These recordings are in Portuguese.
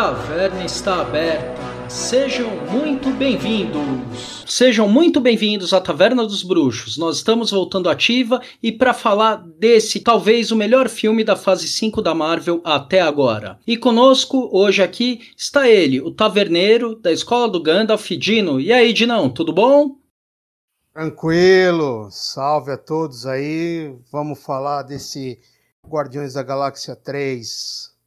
taverna está aberta. Sejam muito bem-vindos. Sejam muito bem-vindos à Taverna dos Bruxos. Nós estamos voltando ativa e para falar desse, talvez o melhor filme da fase 5 da Marvel até agora. E conosco hoje aqui está ele, o taverneiro da Escola do Gandalf, Dino. E aí, Dinão, tudo bom? Tranquilo, salve a todos aí. Vamos falar desse Guardiões da Galáxia 3.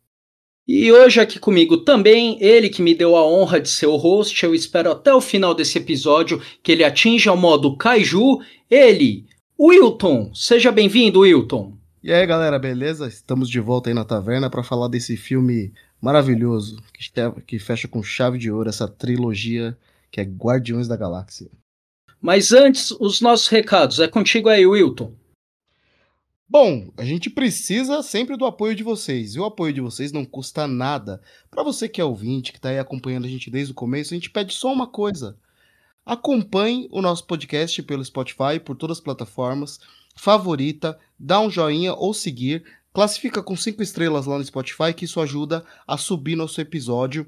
E hoje aqui comigo também, ele que me deu a honra de ser o host, eu espero até o final desse episódio que ele atinja o modo Kaiju, ele, Wilton. Seja bem-vindo, Wilton. E aí, galera, beleza? Estamos de volta aí na taverna para falar desse filme maravilhoso que fecha com chave de ouro essa trilogia que é Guardiões da Galáxia. Mas antes, os nossos recados. É contigo aí, Wilton. Bom, a gente precisa sempre do apoio de vocês. E o apoio de vocês não custa nada. Para você que é ouvinte, que está aí acompanhando a gente desde o começo, a gente pede só uma coisa. Acompanhe o nosso podcast pelo Spotify, por todas as plataformas. Favorita, dá um joinha ou seguir. Classifica com cinco estrelas lá no Spotify, que isso ajuda a subir nosso episódio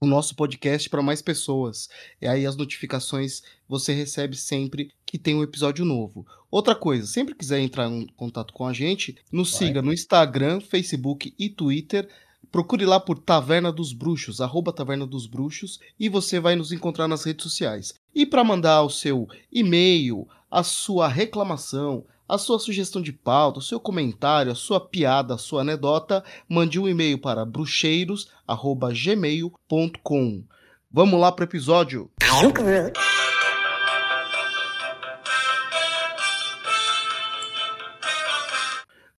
o nosso podcast para mais pessoas. E aí as notificações você recebe sempre que tem um episódio novo. Outra coisa, sempre quiser entrar em contato com a gente, nos Vai. siga no Instagram, Facebook e Twitter. Procure lá por Taverna dos Bruxos, arroba Taverna dos Bruxos, e você vai nos encontrar nas redes sociais. E para mandar o seu e-mail, a sua reclamação, a sua sugestão de pauta, o seu comentário, a sua piada, a sua anedota, mande um e-mail para bruxeiros@gmail.com. Vamos lá para o episódio.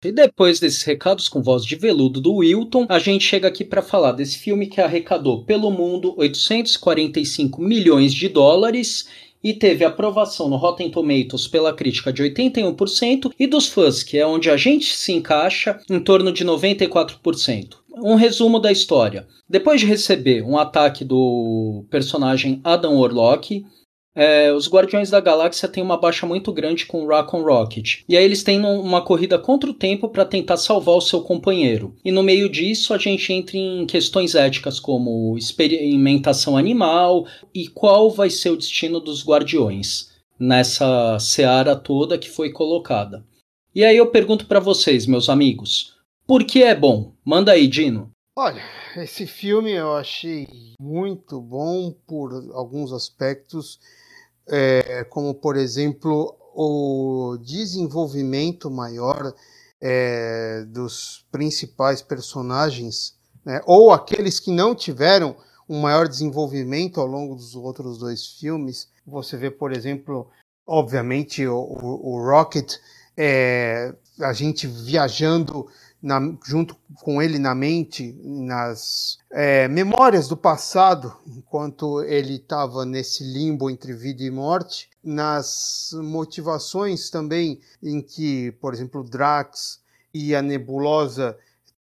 E depois desses recados com voz de veludo do Wilton, a gente chega aqui para falar desse filme que arrecadou pelo mundo 845 milhões de dólares e teve aprovação no Rotten Tomatoes pela crítica de 81% e dos fãs, que é onde a gente se encaixa, em torno de 94%. Um resumo da história. Depois de receber um ataque do personagem Adam Warlock, é, os Guardiões da Galáxia têm uma baixa muito grande com o Raccoon Rocket. E aí eles têm uma corrida contra o tempo para tentar salvar o seu companheiro. E no meio disso a gente entra em questões éticas como experimentação animal e qual vai ser o destino dos Guardiões nessa seara toda que foi colocada. E aí eu pergunto para vocês, meus amigos, por que é bom? Manda aí, Dino. Olha, esse filme eu achei muito bom por alguns aspectos é, como por exemplo o desenvolvimento maior é, dos principais personagens, né, ou aqueles que não tiveram um maior desenvolvimento ao longo dos outros dois filmes. Você vê, por exemplo, obviamente o, o, o Rocket, é, a gente viajando na, junto com ele na mente, nas é, memórias do passado, enquanto ele estava nesse limbo entre vida e morte, nas motivações também em que, por exemplo, Drax e a Nebulosa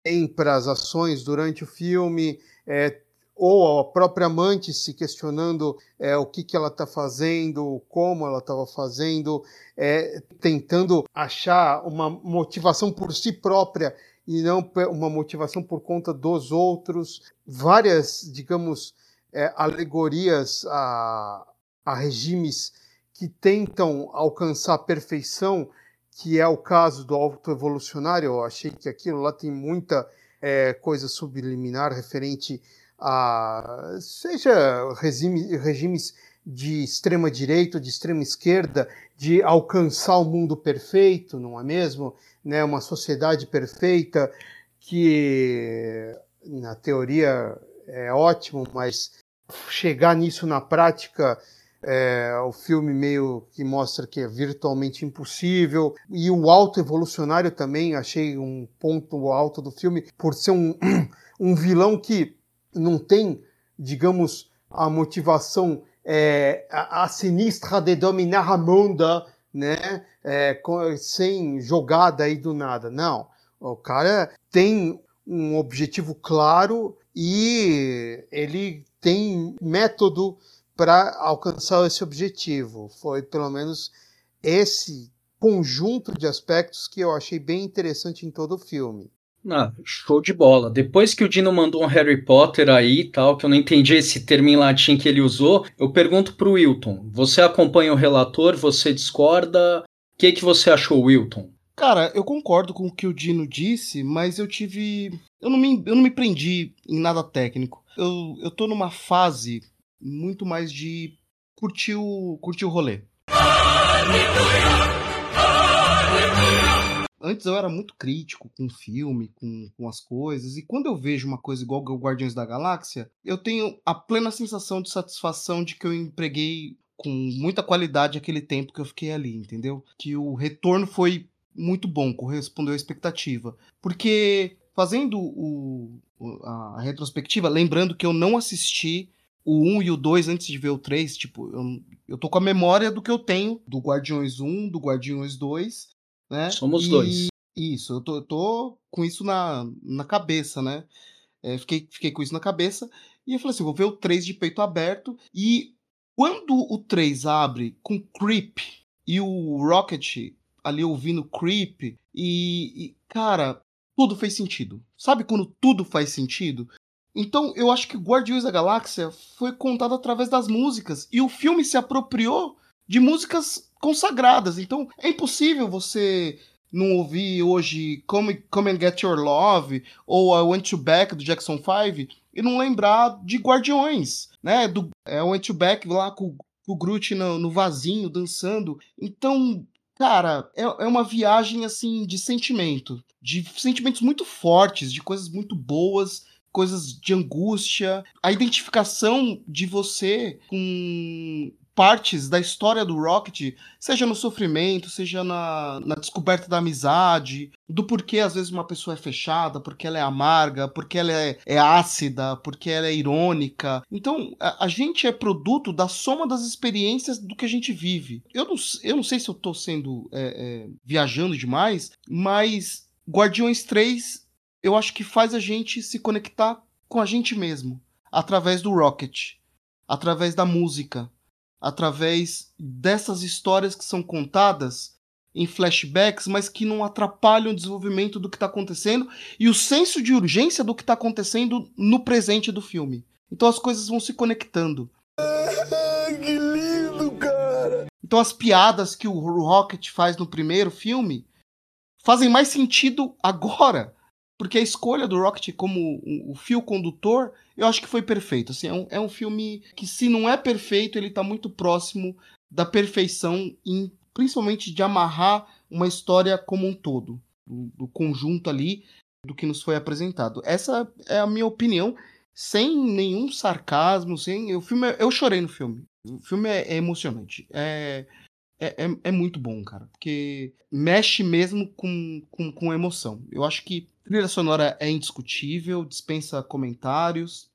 têm para as ações durante o filme, é, ou a própria amante se questionando é, o que, que ela está fazendo, como ela estava fazendo, é, tentando achar uma motivação por si própria e não uma motivação por conta dos outros. Várias, digamos, é, alegorias a, a regimes que tentam alcançar a perfeição, que é o caso do autoevolucionário. Eu achei que aquilo lá tem muita é, coisa subliminar referente seja regime, regimes de extrema direita, de extrema esquerda, de alcançar o mundo perfeito, não é mesmo? Né, uma sociedade perfeita que na teoria é ótimo, mas chegar nisso na prática é, o filme meio que mostra que é virtualmente impossível. E o alto evolucionário também, achei um ponto alto do filme, por ser um, um vilão que não tem, digamos, a motivação é, a, a, sinistra de dominar a mundo, né? É, com, sem jogada aí do nada. Não. O cara tem um objetivo claro e ele tem método para alcançar esse objetivo. Foi pelo menos esse conjunto de aspectos que eu achei bem interessante em todo o filme. Ah, show de bola. Depois que o Dino mandou um Harry Potter aí e tal, que eu não entendi esse termo em latim que ele usou, eu pergunto pro Wilton. Você acompanha o relator? Você discorda? O que, que você achou, Wilton? Cara, eu concordo com o que o Dino disse, mas eu tive. Eu não me, eu não me prendi em nada técnico. Eu, eu tô numa fase muito mais de curtir o, curtir o rolê. Aleluia! Antes eu era muito crítico com o filme, com, com as coisas, e quando eu vejo uma coisa igual o Guardiões da Galáxia, eu tenho a plena sensação de satisfação de que eu empreguei com muita qualidade aquele tempo que eu fiquei ali, entendeu? Que o retorno foi muito bom, correspondeu à expectativa. Porque fazendo o, a retrospectiva, lembrando que eu não assisti o 1 e o 2 antes de ver o 3, tipo, eu, eu tô com a memória do que eu tenho do Guardiões 1, do Guardiões 2, né? Somos e, dois. Isso, eu tô, eu tô, com isso na, na cabeça, né? É, fiquei, fiquei com isso na cabeça e eu falei assim: vou ver o 3 de peito aberto. E quando o 3 abre com Creep e o Rocket ali ouvindo Creep, e, e cara, tudo fez sentido. Sabe quando tudo faz sentido? Então, eu acho que Guardiões da Galáxia foi contado através das músicas e o filme se apropriou de músicas consagradas. Então, é impossível você não ouvir hoje Come, Come and Get Your Love ou I Want You Back do Jackson 5 e não lembrar de Guardiões, né? Do é, I Want You Back lá com, com o Groot no, no vasinho dançando. Então, cara, é, é uma viagem assim de sentimento, de sentimentos muito fortes, de coisas muito boas coisas de angústia, a identificação de você com partes da história do Rocket, seja no sofrimento, seja na, na descoberta da amizade, do porquê às vezes uma pessoa é fechada, porque ela é amarga, porque ela é, é ácida, porque ela é irônica. Então, a, a, gente é produto da soma das experiências do que a gente vive. Eu não, eu não sei se eu tô sendo é, é, viajando demais, mas Guardiões 3 eu acho que faz a gente se conectar com a gente mesmo, através do Rocket, através da música, através dessas histórias que são contadas em flashbacks, mas que não atrapalham o desenvolvimento do que está acontecendo e o senso de urgência do que está acontecendo no presente do filme. Então as coisas vão se conectando. que lindo, cara! Então as piadas que o Rocket faz no primeiro filme fazem mais sentido agora porque a escolha do Rocket como o fio condutor, eu acho que foi perfeito. Assim, é, um, é um filme que, se não é perfeito, ele está muito próximo da perfeição, em, principalmente de amarrar uma história como um todo, do, do conjunto ali do que nos foi apresentado. Essa é a minha opinião, sem nenhum sarcasmo, sem. O filme, é, eu chorei no filme. O filme é, é emocionante. É, é, é, é, muito bom, cara. Porque mexe mesmo com, com, com emoção. Eu acho que trilha sonora é indiscutível, dispensa comentários.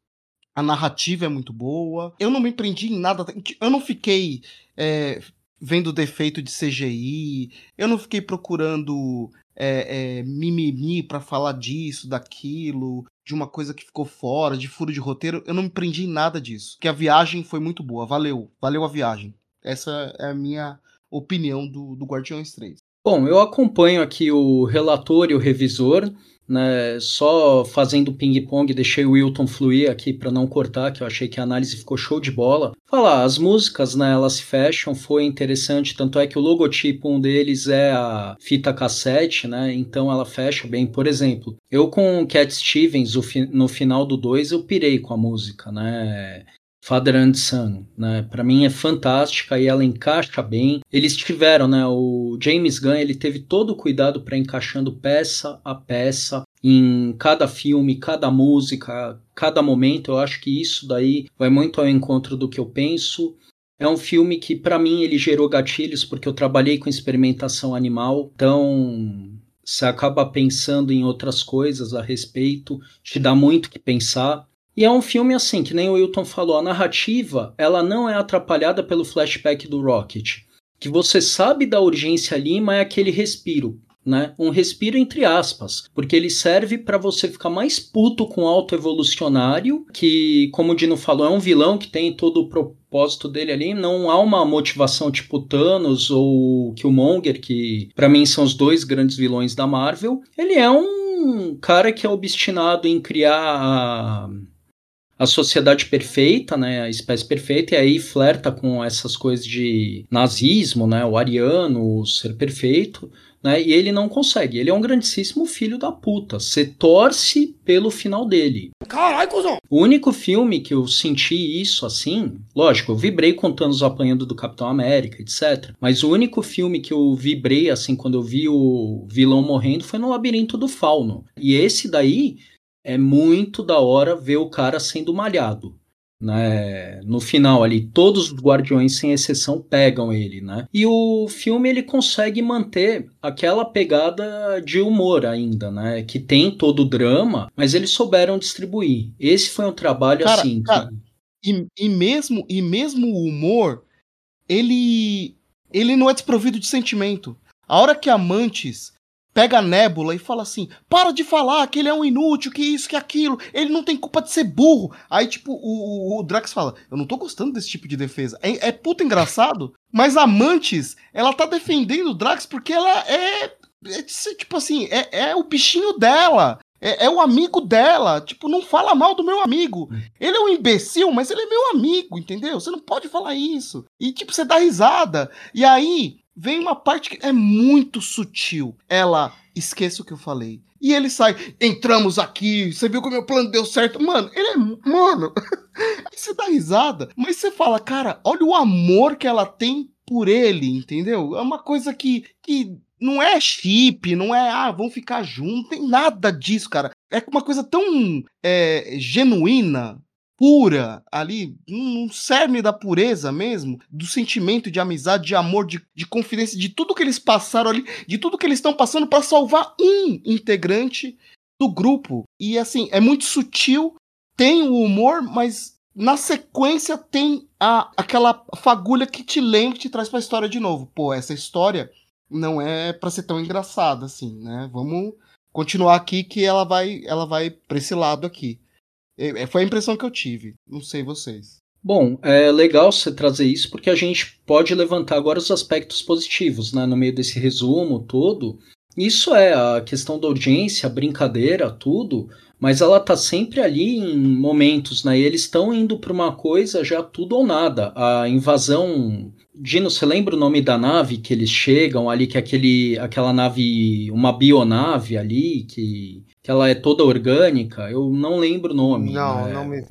A narrativa é muito boa. Eu não me prendi em nada. Eu não fiquei é, vendo defeito de CGI. Eu não fiquei procurando é, é, mimimi para falar disso, daquilo, de uma coisa que ficou fora, de furo de roteiro. Eu não me prendi em nada disso. Que a viagem foi muito boa. Valeu. Valeu a viagem. Essa é a minha opinião do, do Guardiões 3. Bom, eu acompanho aqui o relator e o revisor né, só fazendo ping-pong, deixei o Wilton fluir aqui para não cortar, que eu achei que a análise ficou show de bola. Falar, as músicas, né, elas se fecham, foi interessante, tanto é que o logotipo, um deles é a fita cassete, né, então ela fecha bem. Por exemplo, eu com Cat Stevens, no final do 2, eu pirei com a música, né, Father and Son, né? Para mim é fantástica e ela encaixa bem. Eles tiveram, né? O James Gunn ele teve todo o cuidado para encaixando peça a peça em cada filme, cada música, cada momento. Eu acho que isso daí vai muito ao encontro do que eu penso. É um filme que para mim ele gerou gatilhos porque eu trabalhei com experimentação animal, então você acaba pensando em outras coisas a respeito, te dá muito que pensar. E é um filme assim, que nem o Wilton falou, a narrativa, ela não é atrapalhada pelo flashback do Rocket. Que você sabe da urgência ali, mas é aquele respiro, né? Um respiro entre aspas, porque ele serve para você ficar mais puto com o autoevolucionário, que, como o Dino falou, é um vilão que tem todo o propósito dele ali, não há uma motivação tipo Thanos ou Killmonger, que para mim são os dois grandes vilões da Marvel. Ele é um cara que é obstinado em criar a, a sociedade perfeita, né, a espécie perfeita, e aí flerta com essas coisas de nazismo, né, o ariano, o ser perfeito, né, e ele não consegue. Ele é um grandíssimo filho da puta. Você torce pelo final dele. Caralho, cuzão! O único filme que eu senti isso assim, lógico, eu vibrei com Thanos apanhando do Capitão América, etc. Mas o único filme que eu vibrei assim quando eu vi o vilão morrendo foi no Labirinto do Fauno. E esse daí é muito da hora ver o cara sendo malhado né? No final ali, todos os guardiões sem exceção pegam ele, né? E o filme ele consegue manter aquela pegada de humor ainda, né? Que tem todo o drama, mas eles souberam distribuir. Esse foi um trabalho cara, assim. Cara, que... e, e mesmo e mesmo o humor, ele ele não é desprovido de sentimento. A hora que Amantes pega a Nebula e fala assim: para de falar que ele é um inútil, que isso, que aquilo, ele não tem culpa de ser burro. Aí, tipo, o, o Drax fala: eu não tô gostando desse tipo de defesa. É, é puta engraçado, mas a Mantis, ela tá defendendo o Drax porque ela é. é tipo assim, é, é o bichinho dela. É, é, o amigo dela. Tipo, não fala mal do meu amigo. Ele é um imbecil, mas ele é meu amigo, entendeu? Você não pode falar isso. E, tipo, você dá risada. E aí, vem uma parte que é muito sutil. Ela, esqueça o que eu falei. E ele sai, entramos aqui, você viu que o meu plano deu certo. Mano, ele é. Mano. Aí você dá risada, mas você fala, cara, olha o amor que ela tem por ele, entendeu? É uma coisa que, que não é chip, não é, ah, vão ficar juntos, tem nada disso, cara. É uma coisa tão é, genuína, pura ali, um cerne da pureza mesmo, do sentimento de amizade, de amor, de, de confidência, de tudo que eles passaram ali, de tudo que eles estão passando para salvar um integrante do grupo. E assim, é muito sutil, tem o humor, mas na sequência tem a, aquela fagulha que te lembra, que te traz pra história de novo. Pô, essa história não é para ser tão engraçada assim, né? Vamos continuar aqui que ela vai ela vai para esse lado aqui. É, é, foi a impressão que eu tive. Não sei vocês. Bom, é legal você trazer isso porque a gente pode levantar agora os aspectos positivos, né? No meio desse resumo todo. Isso é a questão da audiência, a brincadeira, tudo, mas ela tá sempre ali em momentos, né? E eles estão indo para uma coisa já tudo ou nada. A invasão. Dino, você lembra o nome da nave que eles chegam ali, que é aquele, aquela nave, uma bionave ali, que que ela é toda orgânica, eu não lembro o nome. Não, né? não me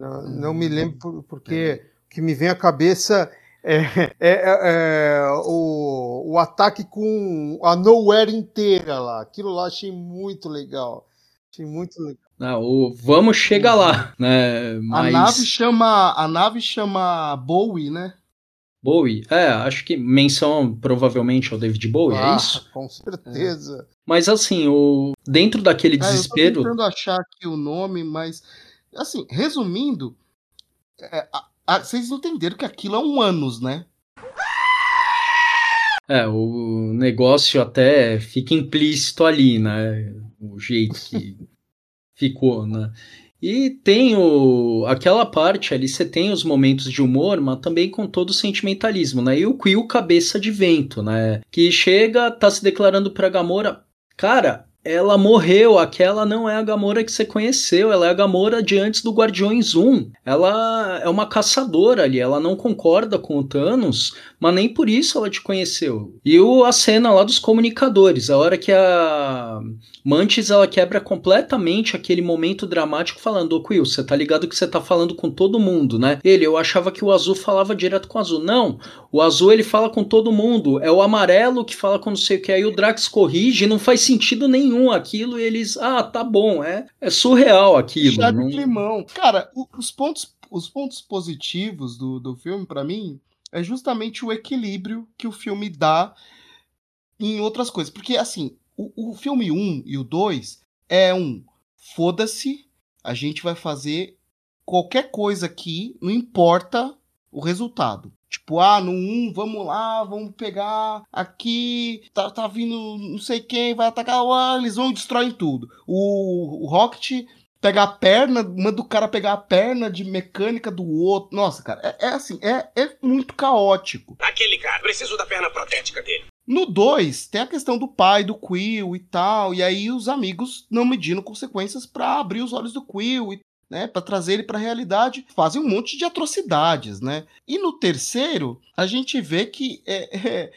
não, não me lembro porque o que me vem à cabeça é, é, é, é, o, o ataque com a Nowhere inteira lá. Aquilo lá achei muito legal. Achei muito legal. Ah, o, vamos chegar lá, né? Mas... A nave chama a nave chama Bowie, né? Bowie, é, acho que menção provavelmente ao David Bowie, é ah, é isso? Com certeza. Mas assim, o dentro daquele desespero. É, eu tô tentando achar aqui o nome, mas assim, resumindo, é, a, a, vocês entenderam que aquilo é um ânus, né? É, o negócio até fica implícito ali, né? O jeito que ficou, né? E tem o, aquela parte ali, você tem os momentos de humor, mas também com todo o sentimentalismo, né? E o Quill cabeça de vento, né? Que chega, tá se declarando pra Gamora, Cara, ela morreu, aquela não é a Gamora que você conheceu, ela é a Gamora de antes do Guardiões 1. Ela é uma caçadora ali, ela não concorda com o Thanos, mas nem por isso ela te conheceu. E o, a cena lá dos comunicadores, a hora que a Mantis ela quebra completamente aquele momento dramático falando, ô Quill, você tá ligado que você tá falando com todo mundo, né? Ele, eu achava que o azul falava direto com o azul. Não, o azul ele fala com todo mundo, é o amarelo que fala com não sei o que, aí o Drax corrige, não faz sentido nenhum aquilo, e eles, ah, tá bom, é, é surreal aquilo. Chá não... climão. Cara, os pontos, os pontos positivos do, do filme, para mim, é justamente o equilíbrio que o filme dá em outras coisas. Porque, assim, o, o filme 1 e o 2 é um foda-se, a gente vai fazer qualquer coisa aqui, não importa o resultado. Tipo, ah, no 1, vamos lá, vamos pegar aqui, tá, tá vindo não sei quem, vai atacar, ah, eles vão destruir tudo. O, o Rocket pega a perna, manda o cara pegar a perna de mecânica do outro. Nossa, cara, é, é assim, é, é muito caótico. Aquele cara, preciso da perna protética dele. No 2, tem a questão do pai do Quill e tal, e aí os amigos não medindo consequências para abrir os olhos do Quill, né, para trazer ele para a realidade, fazem um monte de atrocidades, né? E no terceiro, a gente vê que é, é,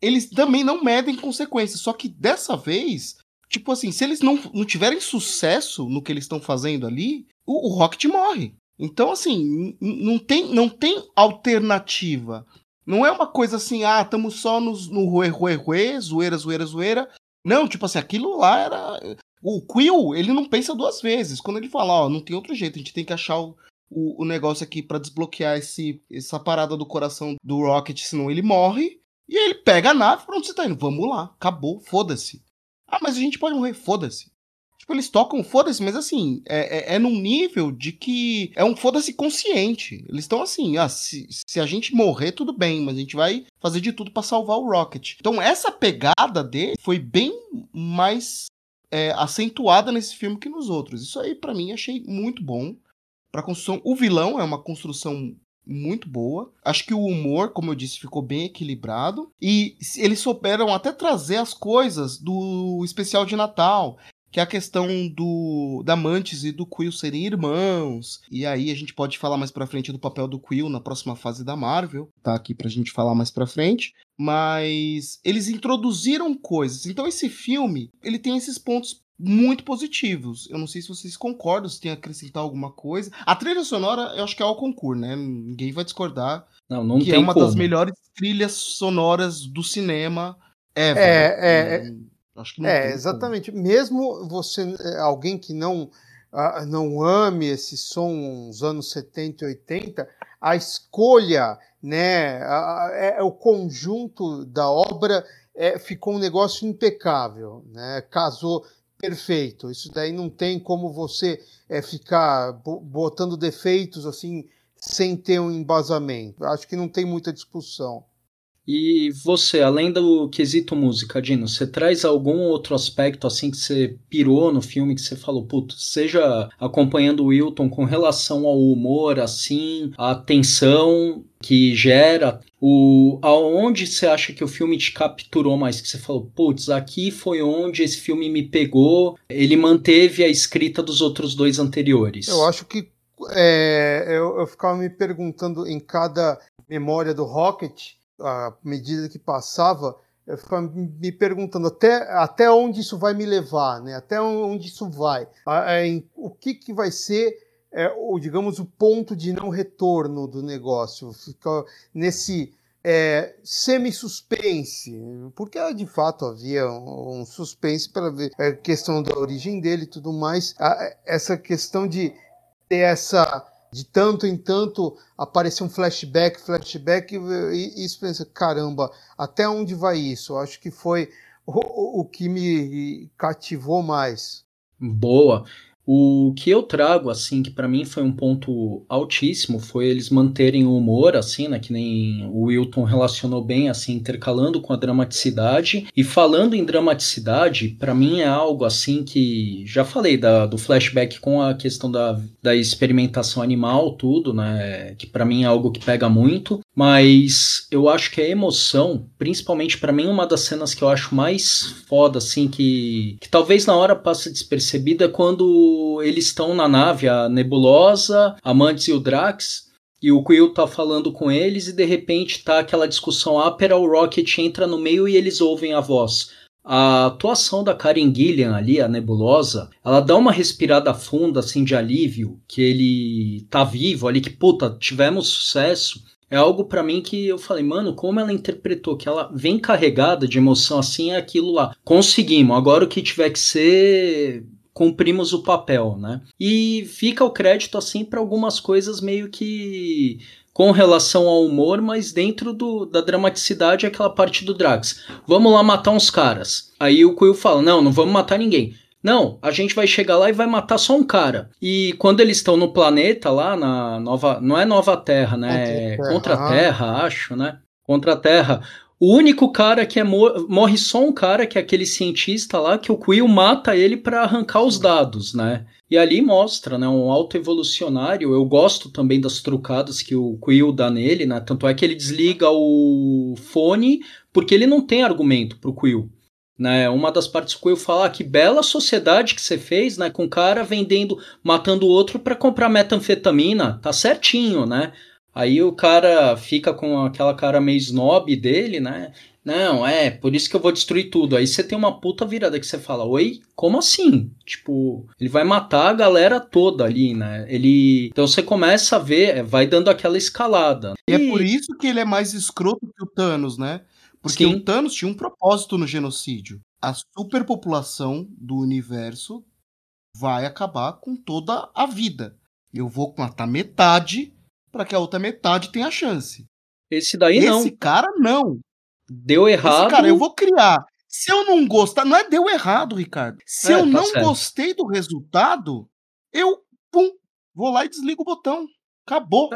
eles também não medem consequências, só que dessa vez, tipo assim, se eles não, não tiverem sucesso no que eles estão fazendo ali, o, o Rocket morre. Então, assim, não tem, não tem alternativa. Não é uma coisa assim, ah, estamos só nos, no ruê, ruê, ruê, zoeira, zoeira, zoeira. Não, tipo assim, aquilo lá era. O Quill, ele não pensa duas vezes. Quando ele fala, ó, não tem outro jeito, a gente tem que achar o, o, o negócio aqui para desbloquear esse, essa parada do coração do Rocket, senão ele morre. E ele pega a nave, pra onde você tá indo? Vamos lá, acabou, foda-se. Ah, mas a gente pode morrer, foda-se. Tipo, eles tocam foda-se, mas assim, é, é, é, num nível de que é um foda-se consciente. Eles estão assim, ah, se, se a gente morrer, tudo bem, mas a gente vai fazer de tudo para salvar o Rocket. Então, essa pegada dele foi bem mais é, acentuada nesse filme que nos outros. Isso aí, para mim, achei muito bom. Pra construção. O vilão é uma construção muito boa. Acho que o humor, como eu disse, ficou bem equilibrado. E eles souberam até trazer as coisas do especial de Natal que é a questão do da Mantis e do Quill serem irmãos. E aí a gente pode falar mais para frente do papel do Quill na próxima fase da Marvel, tá aqui pra gente falar mais para frente, mas eles introduziram coisas. Então esse filme, ele tem esses pontos muito positivos. Eu não sei se vocês concordam, se tem a acrescentar alguma coisa. A trilha sonora, eu acho que é ao concurso, né? Ninguém vai discordar. Não, não que é tem é uma como. das melhores trilhas sonoras do cinema ever. É, é, é Acho que é, exatamente. Como. Mesmo você, é, alguém que não, uh, não ame esse som dos anos 70 e 80, a escolha, né, é, é, o conjunto da obra é, ficou um negócio impecável, né, casou perfeito. Isso daí não tem como você é, ficar botando defeitos assim sem ter um embasamento. Acho que não tem muita discussão. E você, além do quesito música, Dino, você traz algum outro aspecto assim que você pirou no filme que você falou, puto, seja acompanhando o Wilton com relação ao humor, assim, a tensão que gera, o aonde você acha que o filme te capturou mais, que você falou, putz, aqui foi onde esse filme me pegou, ele manteve a escrita dos outros dois anteriores. Eu acho que é, eu, eu ficava me perguntando em cada memória do Rocket à medida que passava, eu ficava me perguntando até, até onde isso vai me levar, né? até onde isso vai, o que, que vai ser, é, o, digamos, o ponto de não retorno do negócio, fica nesse é, semi-suspense, porque de fato havia um, suspense para ver a questão da origem dele e tudo mais, essa questão de ter essa de tanto em tanto aparecer um flashback, flashback, e, isso pensa, caramba, até onde vai isso? Eu acho que foi o, o que me cativou mais. Boa. O que eu trago, assim, que para mim foi um ponto altíssimo, foi eles manterem o humor, assim, né, que nem o Wilton relacionou bem, assim, intercalando com a dramaticidade. E falando em dramaticidade, para mim é algo, assim, que já falei da, do flashback com a questão da, da experimentação animal, tudo, né, que para mim é algo que pega muito. Mas eu acho que a emoção, principalmente para mim, uma das cenas que eu acho mais foda, assim, que, que talvez na hora passe despercebida é quando eles estão na nave, a Nebulosa, a Mantis e o Drax, e o Quill tá falando com eles e de repente tá aquela discussão ápera, o Rocket entra no meio e eles ouvem a voz. A atuação da Karen Gillian ali, a Nebulosa, ela dá uma respirada funda, assim, de alívio, que ele tá vivo ali, que puta, tivemos sucesso é algo para mim que eu falei, mano, como ela interpretou que ela vem carregada de emoção assim é aquilo lá. Conseguimos, agora o que tiver que ser cumprimos o papel, né? E fica o crédito assim para algumas coisas meio que com relação ao humor, mas dentro do, da dramaticidade aquela parte do Drax. Vamos lá matar uns caras. Aí o Quill fala: "Não, não vamos matar ninguém". Não, a gente vai chegar lá e vai matar só um cara. E quando eles estão no planeta lá, na nova. Não é Nova Terra, né? É Contra a Terra, acho, né? Contra a Terra. O único cara que é mor morre só um cara, que é aquele cientista lá, que o Quill mata ele para arrancar os dados, né? E ali mostra, né, um alto evolucionário. Eu gosto também das trucadas que o Quill dá nele, né? Tanto é que ele desliga o fone porque ele não tem argumento pro Quill. Né, uma das partes que eu falar ah, que bela sociedade que você fez, né, com o cara vendendo, matando o outro para comprar metanfetamina, tá certinho, né? Aí o cara fica com aquela cara meio snob dele, né? Não, é, por isso que eu vou destruir tudo. Aí você tem uma puta virada que você fala, oi, como assim? Tipo, ele vai matar a galera toda ali, né? Ele. Então você começa a ver, é, vai dando aquela escalada. E, e é por isso que ele é mais escroto que o Thanos, né? Porque Sim. o Thanos tinha um propósito no genocídio. A superpopulação do universo vai acabar com toda a vida. Eu vou matar metade para que a outra metade tenha chance. Esse daí Esse não. Esse cara não. Deu errado. Esse cara, eu vou criar. Se eu não gostar, não é deu errado, Ricardo. Se é, eu tá não certo. gostei do resultado, eu pum, vou lá e desligo o botão. Acabou.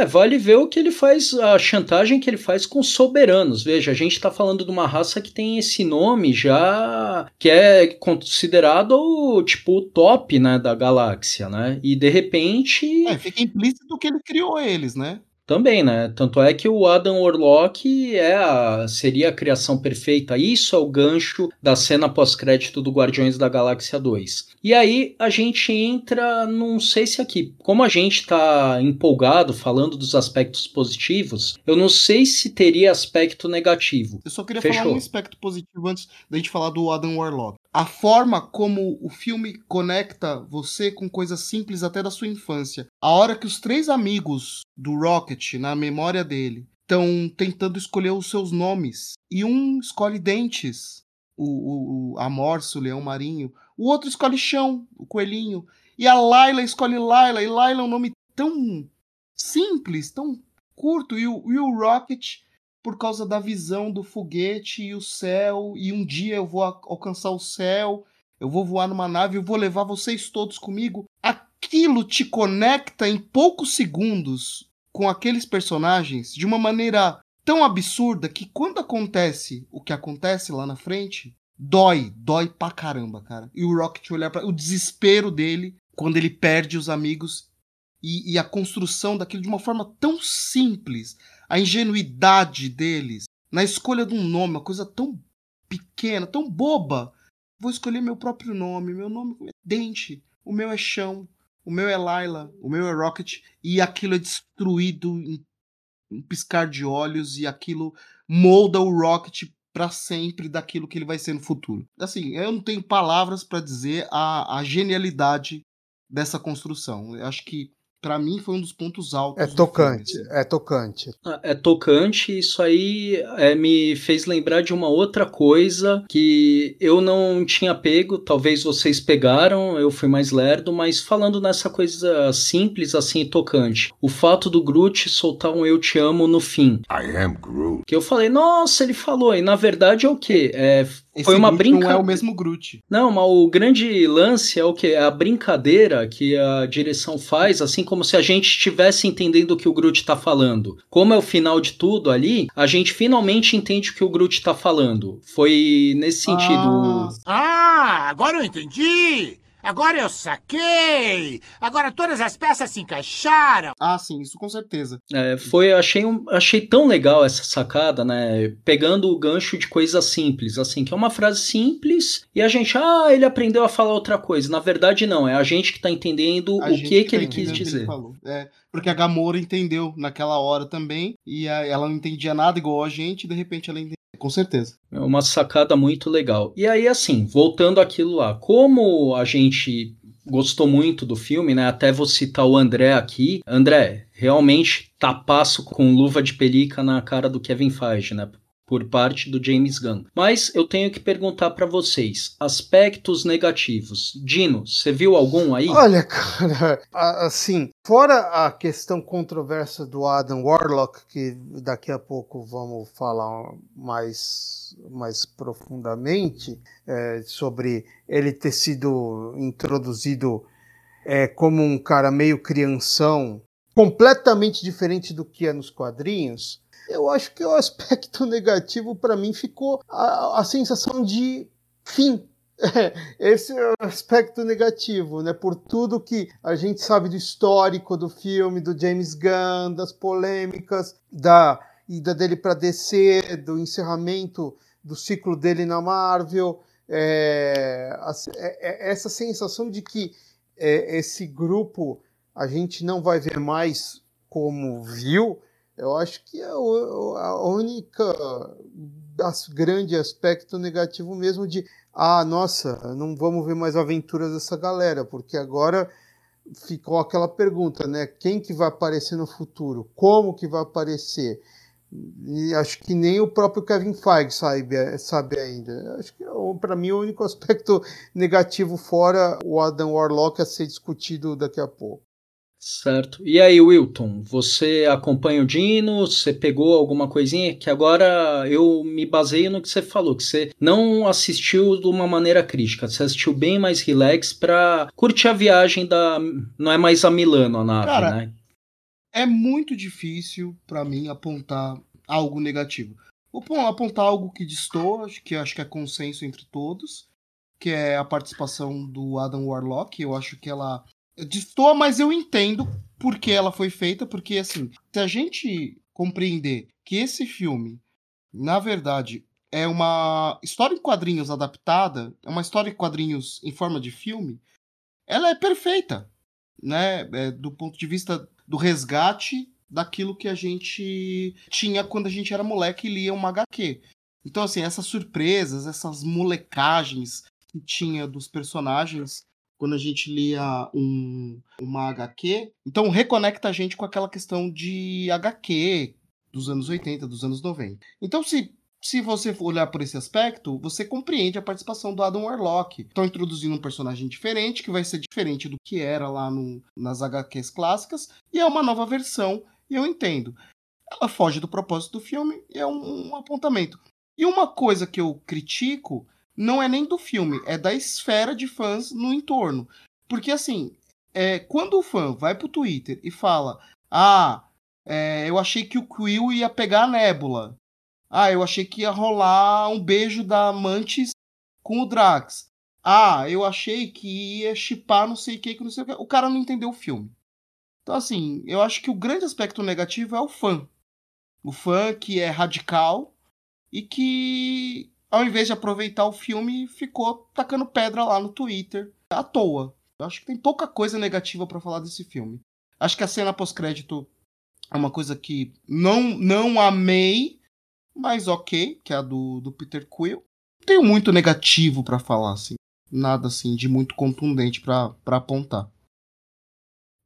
É. Vale ver o que ele faz, a chantagem que ele faz com soberanos. Veja, a gente está falando de uma raça que tem esse nome já, que é considerado tipo o top, né, da galáxia, né? E de repente. É, fica implícito que ele criou eles, né? Também, né? Tanto é que o Adam Warlock é a, seria a criação perfeita. Isso é o gancho da cena pós-crédito do Guardiões da Galáxia 2. E aí a gente entra, não sei se aqui, como a gente tá empolgado falando dos aspectos positivos, eu não sei se teria aspecto negativo. Eu só queria Fechou. falar um aspecto positivo antes da gente falar do Adam Warlock. A forma como o filme conecta você com coisas simples até da sua infância. A hora que os três amigos do Rocket, na memória dele, estão tentando escolher os seus nomes. E um escolhe dentes, o, o, a Morse, o leão marinho. O outro escolhe chão, o coelhinho. E a Layla escolhe Layla. E Layla é um nome tão simples, tão curto. E o, e o Rocket, por causa da visão do foguete e o céu. E um dia eu vou alcançar o céu. Eu vou voar numa nave, eu vou levar vocês todos comigo. Aquilo te conecta em poucos segundos com aqueles personagens de uma maneira tão absurda que quando acontece o que acontece lá na frente, dói, dói pra caramba, cara. E o Rocket olhar para o desespero dele quando ele perde os amigos e, e, a construção daquilo de uma forma tão simples, a ingenuidade deles na escolha de um nome, uma coisa tão pequena, tão boba. Vou escolher meu próprio nome, meu nome é Dente, o meu é Chão, o meu é Layla, o meu é Rocket, e aquilo é destruído em um piscar de olhos e aquilo molda o Rocket para sempre daquilo que ele vai ser no futuro. Assim, eu não tenho palavras para dizer a, a genialidade dessa construção. Eu acho que para mim foi um dos pontos altos. É tocante, filme, assim. é tocante. Ah, é tocante, isso aí é, me fez lembrar de uma outra coisa que eu não tinha pego, talvez vocês pegaram, eu fui mais lerdo, mas falando nessa coisa simples assim tocante. O fato do Groot soltar um eu te amo no fim. I am Groot. Que eu falei, nossa, ele falou, e na verdade é o quê? É esse foi uma brincadeira. Não é o mesmo Groot. Não, mas o grande lance é o que? É a brincadeira que a direção faz, assim como se a gente estivesse entendendo o que o Groot está falando. Como é o final de tudo ali, a gente finalmente entende o que o Groot está falando. Foi nesse sentido. Ah, ah agora eu entendi! Agora eu saquei! Agora todas as peças se encaixaram! Ah, sim, isso com certeza. É, foi, achei, um, achei tão legal essa sacada, né? Pegando o gancho de coisa simples, assim, que é uma frase simples e a gente, ah, ele aprendeu a falar outra coisa. Na verdade, não, é a gente que tá entendendo a o que, que, que ele tá quis dizer. Ele é, porque a Gamora entendeu naquela hora também e a, ela não entendia nada igual a gente e de repente ela entendeu com certeza. É uma sacada muito legal. E aí, assim, voltando àquilo lá, como a gente gostou muito do filme, né? Até vou citar o André aqui. André, realmente tapaço com luva de pelica na cara do Kevin Feige, né? Por parte do James Gunn. Mas eu tenho que perguntar para vocês, aspectos negativos. Dino, você viu algum aí? Olha, cara, assim, fora a questão controversa do Adam Warlock, que daqui a pouco vamos falar mais, mais profundamente é, sobre ele ter sido introduzido é, como um cara meio crianção, completamente diferente do que é nos quadrinhos eu acho que o aspecto negativo para mim ficou a, a sensação de fim esse é o aspecto negativo, né? Por tudo que a gente sabe do histórico do filme, do James Gunn, das polêmicas, da ida dele para DC, do encerramento do ciclo dele na Marvel, é, é, é, essa sensação de que é, esse grupo a gente não vai ver mais como viu, eu acho que é a única grande aspecto negativo mesmo de ah, nossa, não vamos ver mais aventuras dessa galera, porque agora ficou aquela pergunta, né? Quem que vai aparecer no futuro? Como que vai aparecer? E acho que nem o próprio Kevin Feige sabe, sabe ainda. Acho que para mim o único aspecto negativo fora o Adam Warlock a ser discutido daqui a pouco. Certo. E aí, Wilton, você acompanha o Dino? Você pegou alguma coisinha? Que agora eu me baseio no que você falou, que você não assistiu de uma maneira crítica. Você assistiu bem mais relax pra curtir a viagem da. Não é mais a Milano a nave, Cara, né? É muito difícil para mim apontar algo negativo. Vou apontar algo que destoa, que acho que é consenso entre todos, que é a participação do Adam Warlock. Eu acho que ela Destoa, mas eu entendo por que ela foi feita, porque assim, se a gente compreender que esse filme, na verdade, é uma história em quadrinhos adaptada, é uma história em quadrinhos em forma de filme, ela é perfeita, né? É, do ponto de vista do resgate daquilo que a gente tinha quando a gente era moleque e lia uma HQ. Então, assim, essas surpresas, essas molecagens que tinha dos personagens quando a gente lia um, uma HQ. Então reconecta a gente com aquela questão de HQ dos anos 80, dos anos 90. Então, se se você olhar por esse aspecto, você compreende a participação do Adam Warlock. Estão introduzindo um personagem diferente, que vai ser diferente do que era lá no, nas HQs clássicas, e é uma nova versão, e eu entendo. Ela foge do propósito do filme e é um, um apontamento. E uma coisa que eu critico não é nem do filme, é da esfera de fãs no entorno. Porque assim, é, quando o fã vai pro Twitter e fala: Ah, é, eu achei que o Quill ia pegar a Nebula. Ah, eu achei que ia rolar um beijo da Mantis com o Drax. Ah, eu achei que ia chipar não sei o que, que não sei o que. O cara não entendeu o filme. Então, assim, eu acho que o grande aspecto negativo é o fã. O fã que é radical e que ao invés de aproveitar o filme, ficou tacando pedra lá no Twitter à toa. Eu acho que tem pouca coisa negativa para falar desse filme. Acho que a cena pós-crédito é uma coisa que não não amei, mas ok, que é a do, do Peter Quill. Tenho muito negativo para falar, assim. Nada assim de muito contundente para apontar.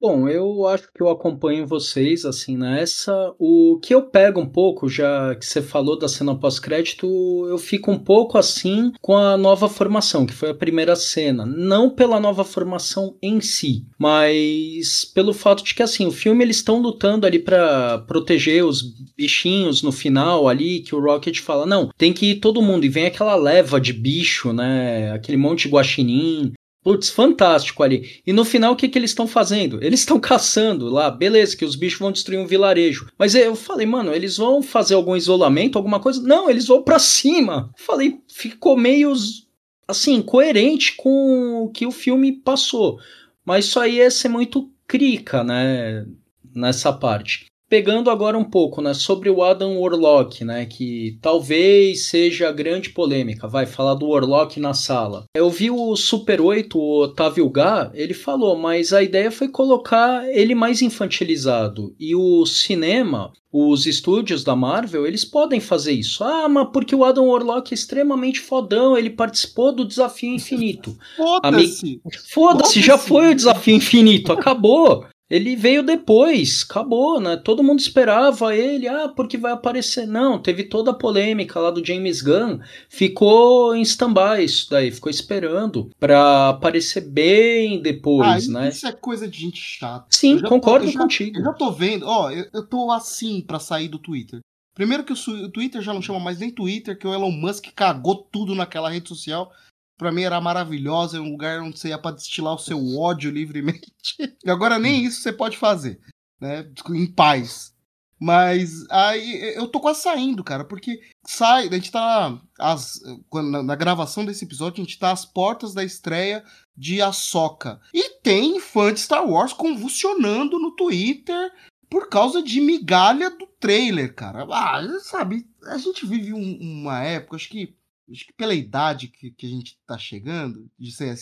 Bom, eu acho que eu acompanho vocês assim nessa. O que eu pego um pouco, já que você falou da cena pós-crédito, eu fico um pouco assim com a nova formação, que foi a primeira cena. Não pela nova formação em si, mas pelo fato de que assim, o filme eles estão lutando ali para proteger os bichinhos no final ali, que o Rocket fala: "Não, tem que ir todo mundo" e vem aquela leva de bicho, né? Aquele monte de guaxinim, Putz, fantástico ali. E no final, o que, que eles estão fazendo? Eles estão caçando lá, beleza, que os bichos vão destruir um vilarejo. Mas eu falei, mano, eles vão fazer algum isolamento, alguma coisa? Não, eles vão para cima. Falei, ficou meio, assim, coerente com o que o filme passou. Mas isso aí é ser muito crica, né? Nessa parte pegando agora um pouco, né, sobre o Adam Warlock, né, que talvez seja a grande polêmica, vai falar do Warlock na sala. Eu vi o Super 8, o Otávio Gá, ele falou, mas a ideia foi colocar ele mais infantilizado. E o cinema, os estúdios da Marvel, eles podem fazer isso. Ah, mas porque o Adam Warlock é extremamente fodão, ele participou do Desafio Infinito. Foda-se! Foda-se, já foi o Desafio Infinito, acabou. Ele veio depois, acabou, né? Todo mundo esperava ele, ah, porque vai aparecer. Não, teve toda a polêmica lá do James Gunn, ficou em stand-by isso daí, ficou esperando para aparecer bem depois, ah, né? Isso é coisa de gente chata. Sim, concordo tô, eu já, contigo. Eu já tô vendo, ó, eu, eu tô assim para sair do Twitter. Primeiro que o, o Twitter já não chama mais nem Twitter, que o Elon Musk cagou tudo naquela rede social para mim era maravilhosa, é um lugar onde você ia para destilar o seu ódio livremente. E agora nem isso você pode fazer, né? Em paz. Mas aí eu tô quase saindo, cara, porque sai, a gente tá as, na, na gravação desse episódio, a gente tá às portas da estreia de Ahsoka. E tem fã de Star Wars convulsionando no Twitter por causa de migalha do trailer, cara. Ah, sabe, a gente vive um, uma época, acho que, acho que pela idade que, que a gente tá chegando, de ser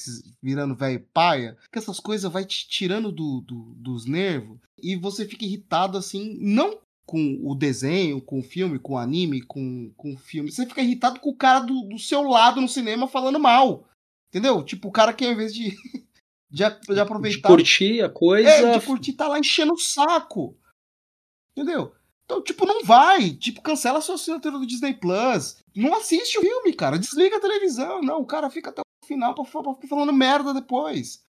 virando velho paia, que essas coisas vai te tirando do, do, dos nervos e você fica irritado assim, não com o desenho, com o filme, com o anime, com, com o filme. Você fica irritado com o cara do, do seu lado no cinema falando mal. Entendeu? Tipo, o cara que ao invés de, de, de aproveitar. De curtir a coisa. É, de curtir, tá lá enchendo o saco. Entendeu? Então, tipo, não vai. Tipo, cancela a sua assinatura do Disney Plus. Não assiste o filme, cara. Desliga a televisão. Não, o cara fica até o final pra, ficar falando merda depois.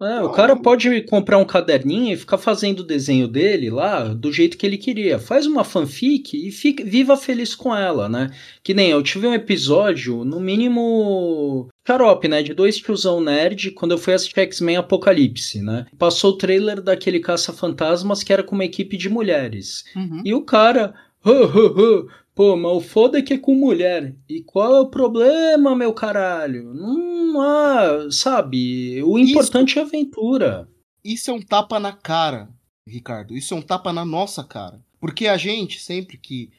É, o cara pode comprar um caderninho e ficar fazendo o desenho dele lá do jeito que ele queria. Faz uma fanfic e fica, viva feliz com ela, né? Que nem eu tive um episódio, no mínimo xarope, né? De dois tiozão nerd, quando eu fui assistir X-Men Apocalipse, né? Passou o trailer daquele caça-fantasmas que era com uma equipe de mulheres. Uhum. E o cara. Pô, mas o foda é que é com mulher. E qual é o problema, meu caralho? Não há, sabe? O importante isso, é a aventura. Isso é um tapa na cara, Ricardo. Isso é um tapa na nossa cara. Porque a gente, sempre que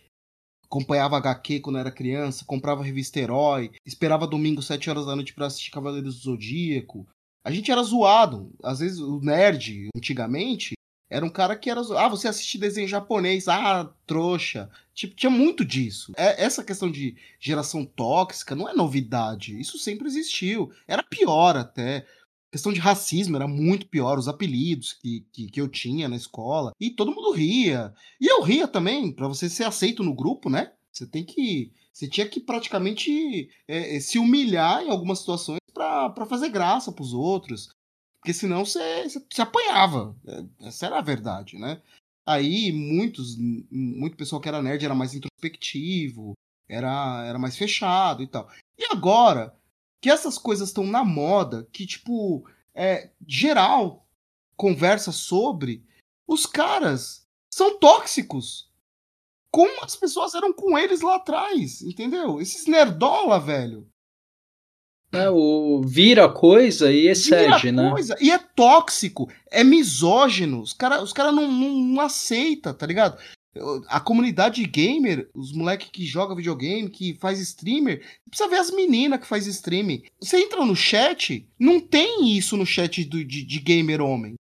acompanhava HQ quando era criança, comprava revista Herói, esperava domingo, 7 horas da noite para assistir Cavaleiros do Zodíaco. A gente era zoado. Às vezes o nerd, antigamente, era um cara que era. Ah, você assiste desenho japonês. Ah, trouxa. Tipo, tinha muito disso. É, essa questão de geração tóxica não é novidade. Isso sempre existiu. Era pior até. A questão de racismo era muito pior. Os apelidos que, que, que eu tinha na escola. E todo mundo ria. E eu ria também. para você ser aceito no grupo, né? Você tem que. Você tinha que praticamente é, se humilhar em algumas situações para fazer graça pros outros. Porque senão você, você, apanhava. É, essa era a verdade, né? Aí muitos, muito pessoal que era nerd era mais introspectivo, era, era mais fechado e tal. E agora que essas coisas estão na moda, que tipo, é, geral conversa sobre, os caras são tóxicos. Como as pessoas eram com eles lá atrás, entendeu? Esses nerdola, velho. É, o vira coisa e excede, vira né? Coisa. E é tóxico, é misógino. Os caras os cara não, não, não aceita, tá ligado? A comunidade gamer, os moleques que joga videogame, que faz streamer, precisa ver as meninas que faz streaming. Você entra no chat, não tem isso no chat do, de, de gamer homem.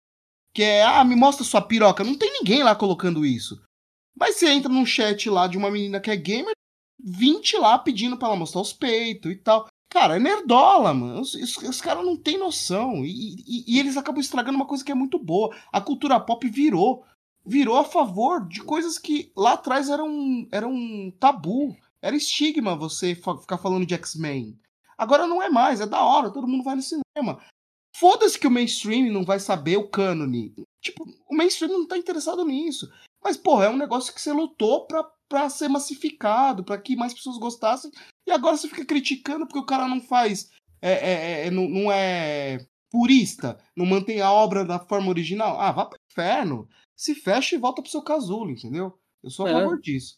Que é, ah, me mostra sua piroca. Não tem ninguém lá colocando isso. Mas você entra num chat lá de uma menina que é gamer, 20 lá pedindo pra ela mostrar os peitos e tal. Cara, é nerdola, mano. Os, os, os caras não têm noção. E, e, e, eles acabam estragando uma coisa que é muito boa. A cultura pop virou. Virou a favor de coisas que lá atrás eram, eram tabu. Era estigma você ficar falando de X-Men. Agora não é mais, é da hora, todo mundo vai no cinema. Foda-se que o mainstream não vai saber o cânone. Tipo, o mainstream não tá interessado nisso. Mas, porra, é um negócio que você lutou pra, pra ser massificado, para que mais pessoas gostassem. E agora você fica criticando porque o cara não faz. É, é, é, não, não é purista, não mantém a obra da forma original. Ah, vá pro inferno. Se fecha e volta pro seu casulo, entendeu? Eu sou a é. favor disso.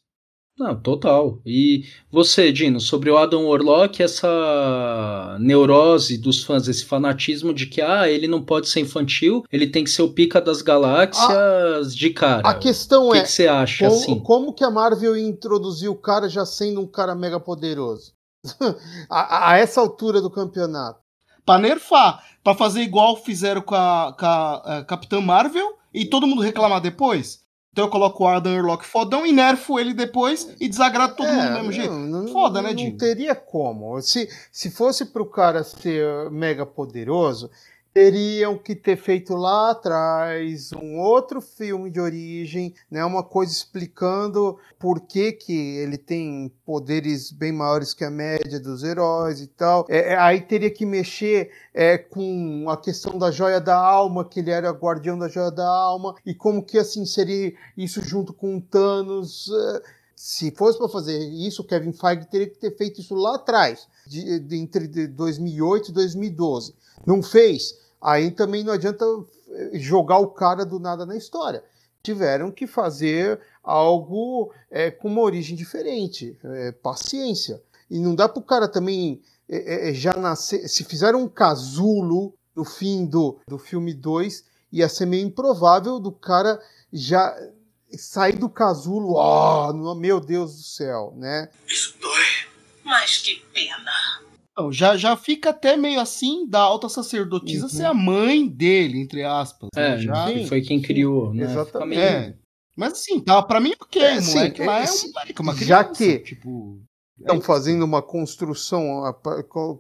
Não, total. E você, Dino, sobre o Adam Warlock, essa neurose dos fãs, esse fanatismo de que ah, ele não pode ser infantil, ele tem que ser o pica das galáxias a, de cara. A questão o que é, que você acha como, assim? Como que a Marvel introduziu o cara já sendo um cara mega poderoso? a, a, essa altura do campeonato. Pra nerfar, pra fazer igual fizeram com a, com a, a Capitã Marvel e todo mundo reclamar depois. Então eu coloco o Ardan Urlock fodão e nerfo ele depois e desagrado todo é, mundo do mesmo jeito. Não, Foda, né, Dinho? Não teria como. Se, se fosse pro cara ser mega poderoso, teriam que ter feito lá atrás um outro filme de origem, né, uma coisa explicando por que, que ele tem poderes bem maiores que a média dos heróis e tal. É, é, aí teria que mexer é, com a questão da joia da alma, que ele era guardião da joia da alma, e como que assim seria isso junto com o Thanos. É, se fosse para fazer isso, o Kevin Feige teria que ter feito isso lá atrás, de, de, entre 2008 e 2012. Não fez aí também não adianta eh, jogar o cara do nada na história. Tiveram que fazer algo é, com uma origem diferente, é, paciência. E não dá para o cara também é, já nascer. Se fizeram um casulo no fim do, do filme 2, ia ser meio improvável do cara já sair do casulo, oh, meu Deus do céu, né? Isso dói. Mas que pena. Não, já, já fica até meio assim da alta sacerdotisa uhum. ser a mãe dele, entre aspas. Né? É, já, sim, foi quem criou, né? Exatamente. É. Mas assim, tá, pra mim ok, é, moleque lá é, um moleque, uma criança. Já que tipo, estão é fazendo uma construção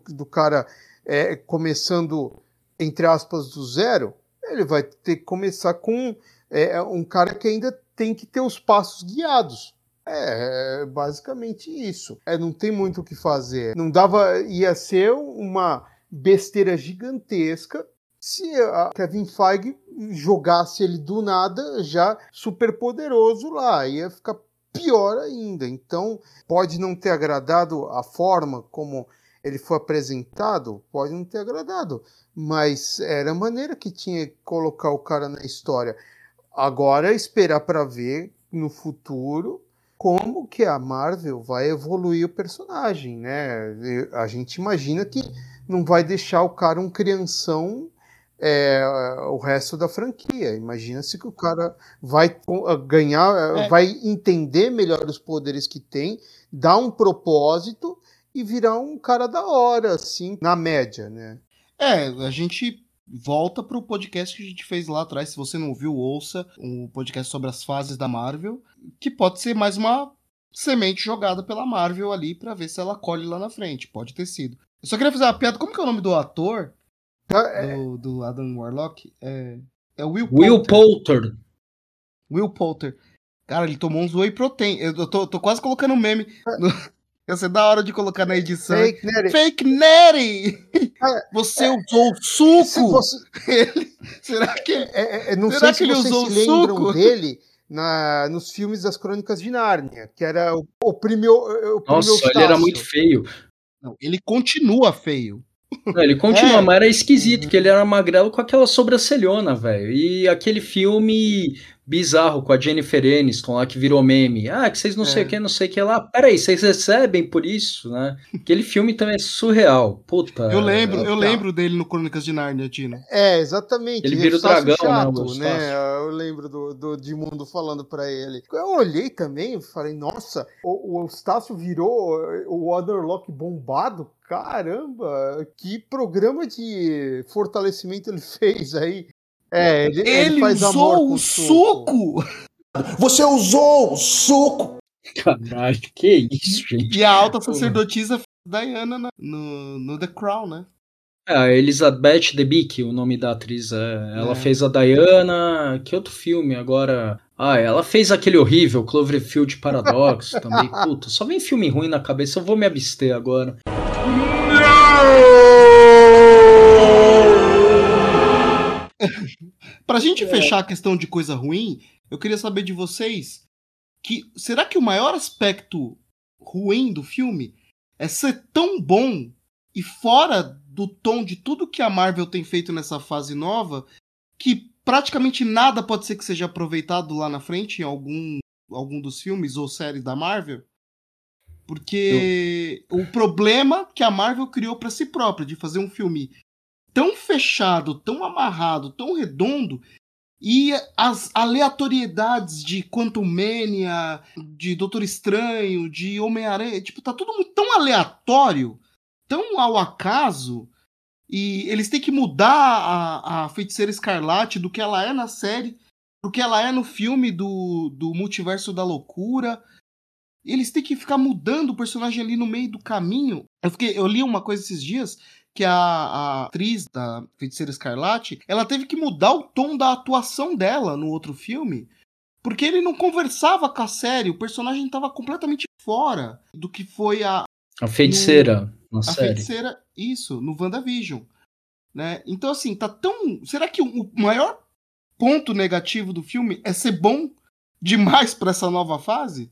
do cara é, começando, entre aspas, do zero, ele vai ter que começar com é, um cara que ainda tem que ter os passos guiados. É, basicamente isso. É, não tem muito o que fazer. Não dava. ia ser uma besteira gigantesca se a Kevin Feige jogasse ele do nada já super poderoso lá. Ia ficar pior ainda. Então, pode não ter agradado a forma como ele foi apresentado, pode não ter agradado, mas era a maneira que tinha que colocar o cara na história. Agora esperar para ver no futuro como que a Marvel vai evoluir o personagem, né? A gente imagina que não vai deixar o cara um crianção é, o resto da franquia. Imagina-se que o cara vai ganhar, é. vai entender melhor os poderes que tem, dar um propósito e virar um cara da hora, assim, na média, né? É, a gente volta para o podcast que a gente fez lá atrás. Se você não ouviu, ouça o um podcast sobre as fases da Marvel, que pode ser mais uma semente jogada pela Marvel ali para ver se ela colhe lá na frente. Pode ter sido. Eu só queria fazer uma piada. Como que é o nome do ator ah, é... do, do, Adam Warlock? É, é Will, Will Poulter. Will Poulter. Cara, ele tomou uns whey protein. Eu tô, tô quase colocando um meme. No... Ia ser da hora de colocar na edição. Fake Netty. Fake Netty! É, você é, usou suco! Você... Ele... Será que. É, é não Será sei que se ele usou se lembram suco? dele na, nos filmes das Crônicas de Nárnia, que era o, o primeiro. Nossa, ele era muito feio. Não, ele continua feio. Não, ele continua, é. mas era esquisito, uhum. que ele era magrelo com aquela sobrancelhona, velho. E aquele filme bizarro com a Jennifer Aniston lá que virou meme. Ah, que vocês não é. sei o que, não sei o que lá. Peraí, vocês recebem por isso, né? Aquele filme também é surreal. Puta. Eu lembro, eu lembro dele no Crônicas de Nárnia, Tino. É, exatamente. Ele vira o dragão, né, chato, né? né? Eu lembro do, do Dimundo falando para ele. Eu olhei também, falei, nossa, o, o Eustácio virou o Otherlock bombado. Caramba, que programa de fortalecimento ele fez aí. É, ele, ele, ele faz usou o suco. Você usou o suco. Caralho, que isso, gente. E a alta sacerdotisa Diana no, no The Crown, né? É, a Elizabeth Debicki, o nome da atriz. É, ela é. fez a Diana. Que outro filme agora? Ah, ela fez aquele horrível Cloverfield Paradox também. Puta, só vem filme ruim na cabeça, eu vou me abster agora. Pra gente é. fechar a questão de coisa ruim, eu queria saber de vocês que será que o maior aspecto ruim do filme é ser tão bom e fora do tom de tudo que a Marvel tem feito nessa fase nova que praticamente nada pode ser que seja aproveitado lá na frente em algum, algum dos filmes ou séries da Marvel? Porque eu... o problema que a Marvel criou para si própria de fazer um filme tão fechado, tão amarrado, tão redondo, e as aleatoriedades de Quantum Mania, de Doutor Estranho, de Homem-Aranha, tipo, tá tudo tão aleatório, tão ao acaso, e eles têm que mudar a, a Feiticeira Escarlate do que ela é na série, do que ela é no filme do, do Multiverso da Loucura. Eles têm que ficar mudando o personagem ali no meio do caminho. Eu, fiquei, eu li uma coisa esses dias que a, a, atriz da Feiticeira Escarlate, ela teve que mudar o tom da atuação dela no outro filme, porque ele não conversava com a série, o personagem estava completamente fora do que foi a a feiticeira no, a série. feiticeira, isso, no WandaVision, né? Então assim, tá tão, será que o maior ponto negativo do filme é ser bom demais para essa nova fase?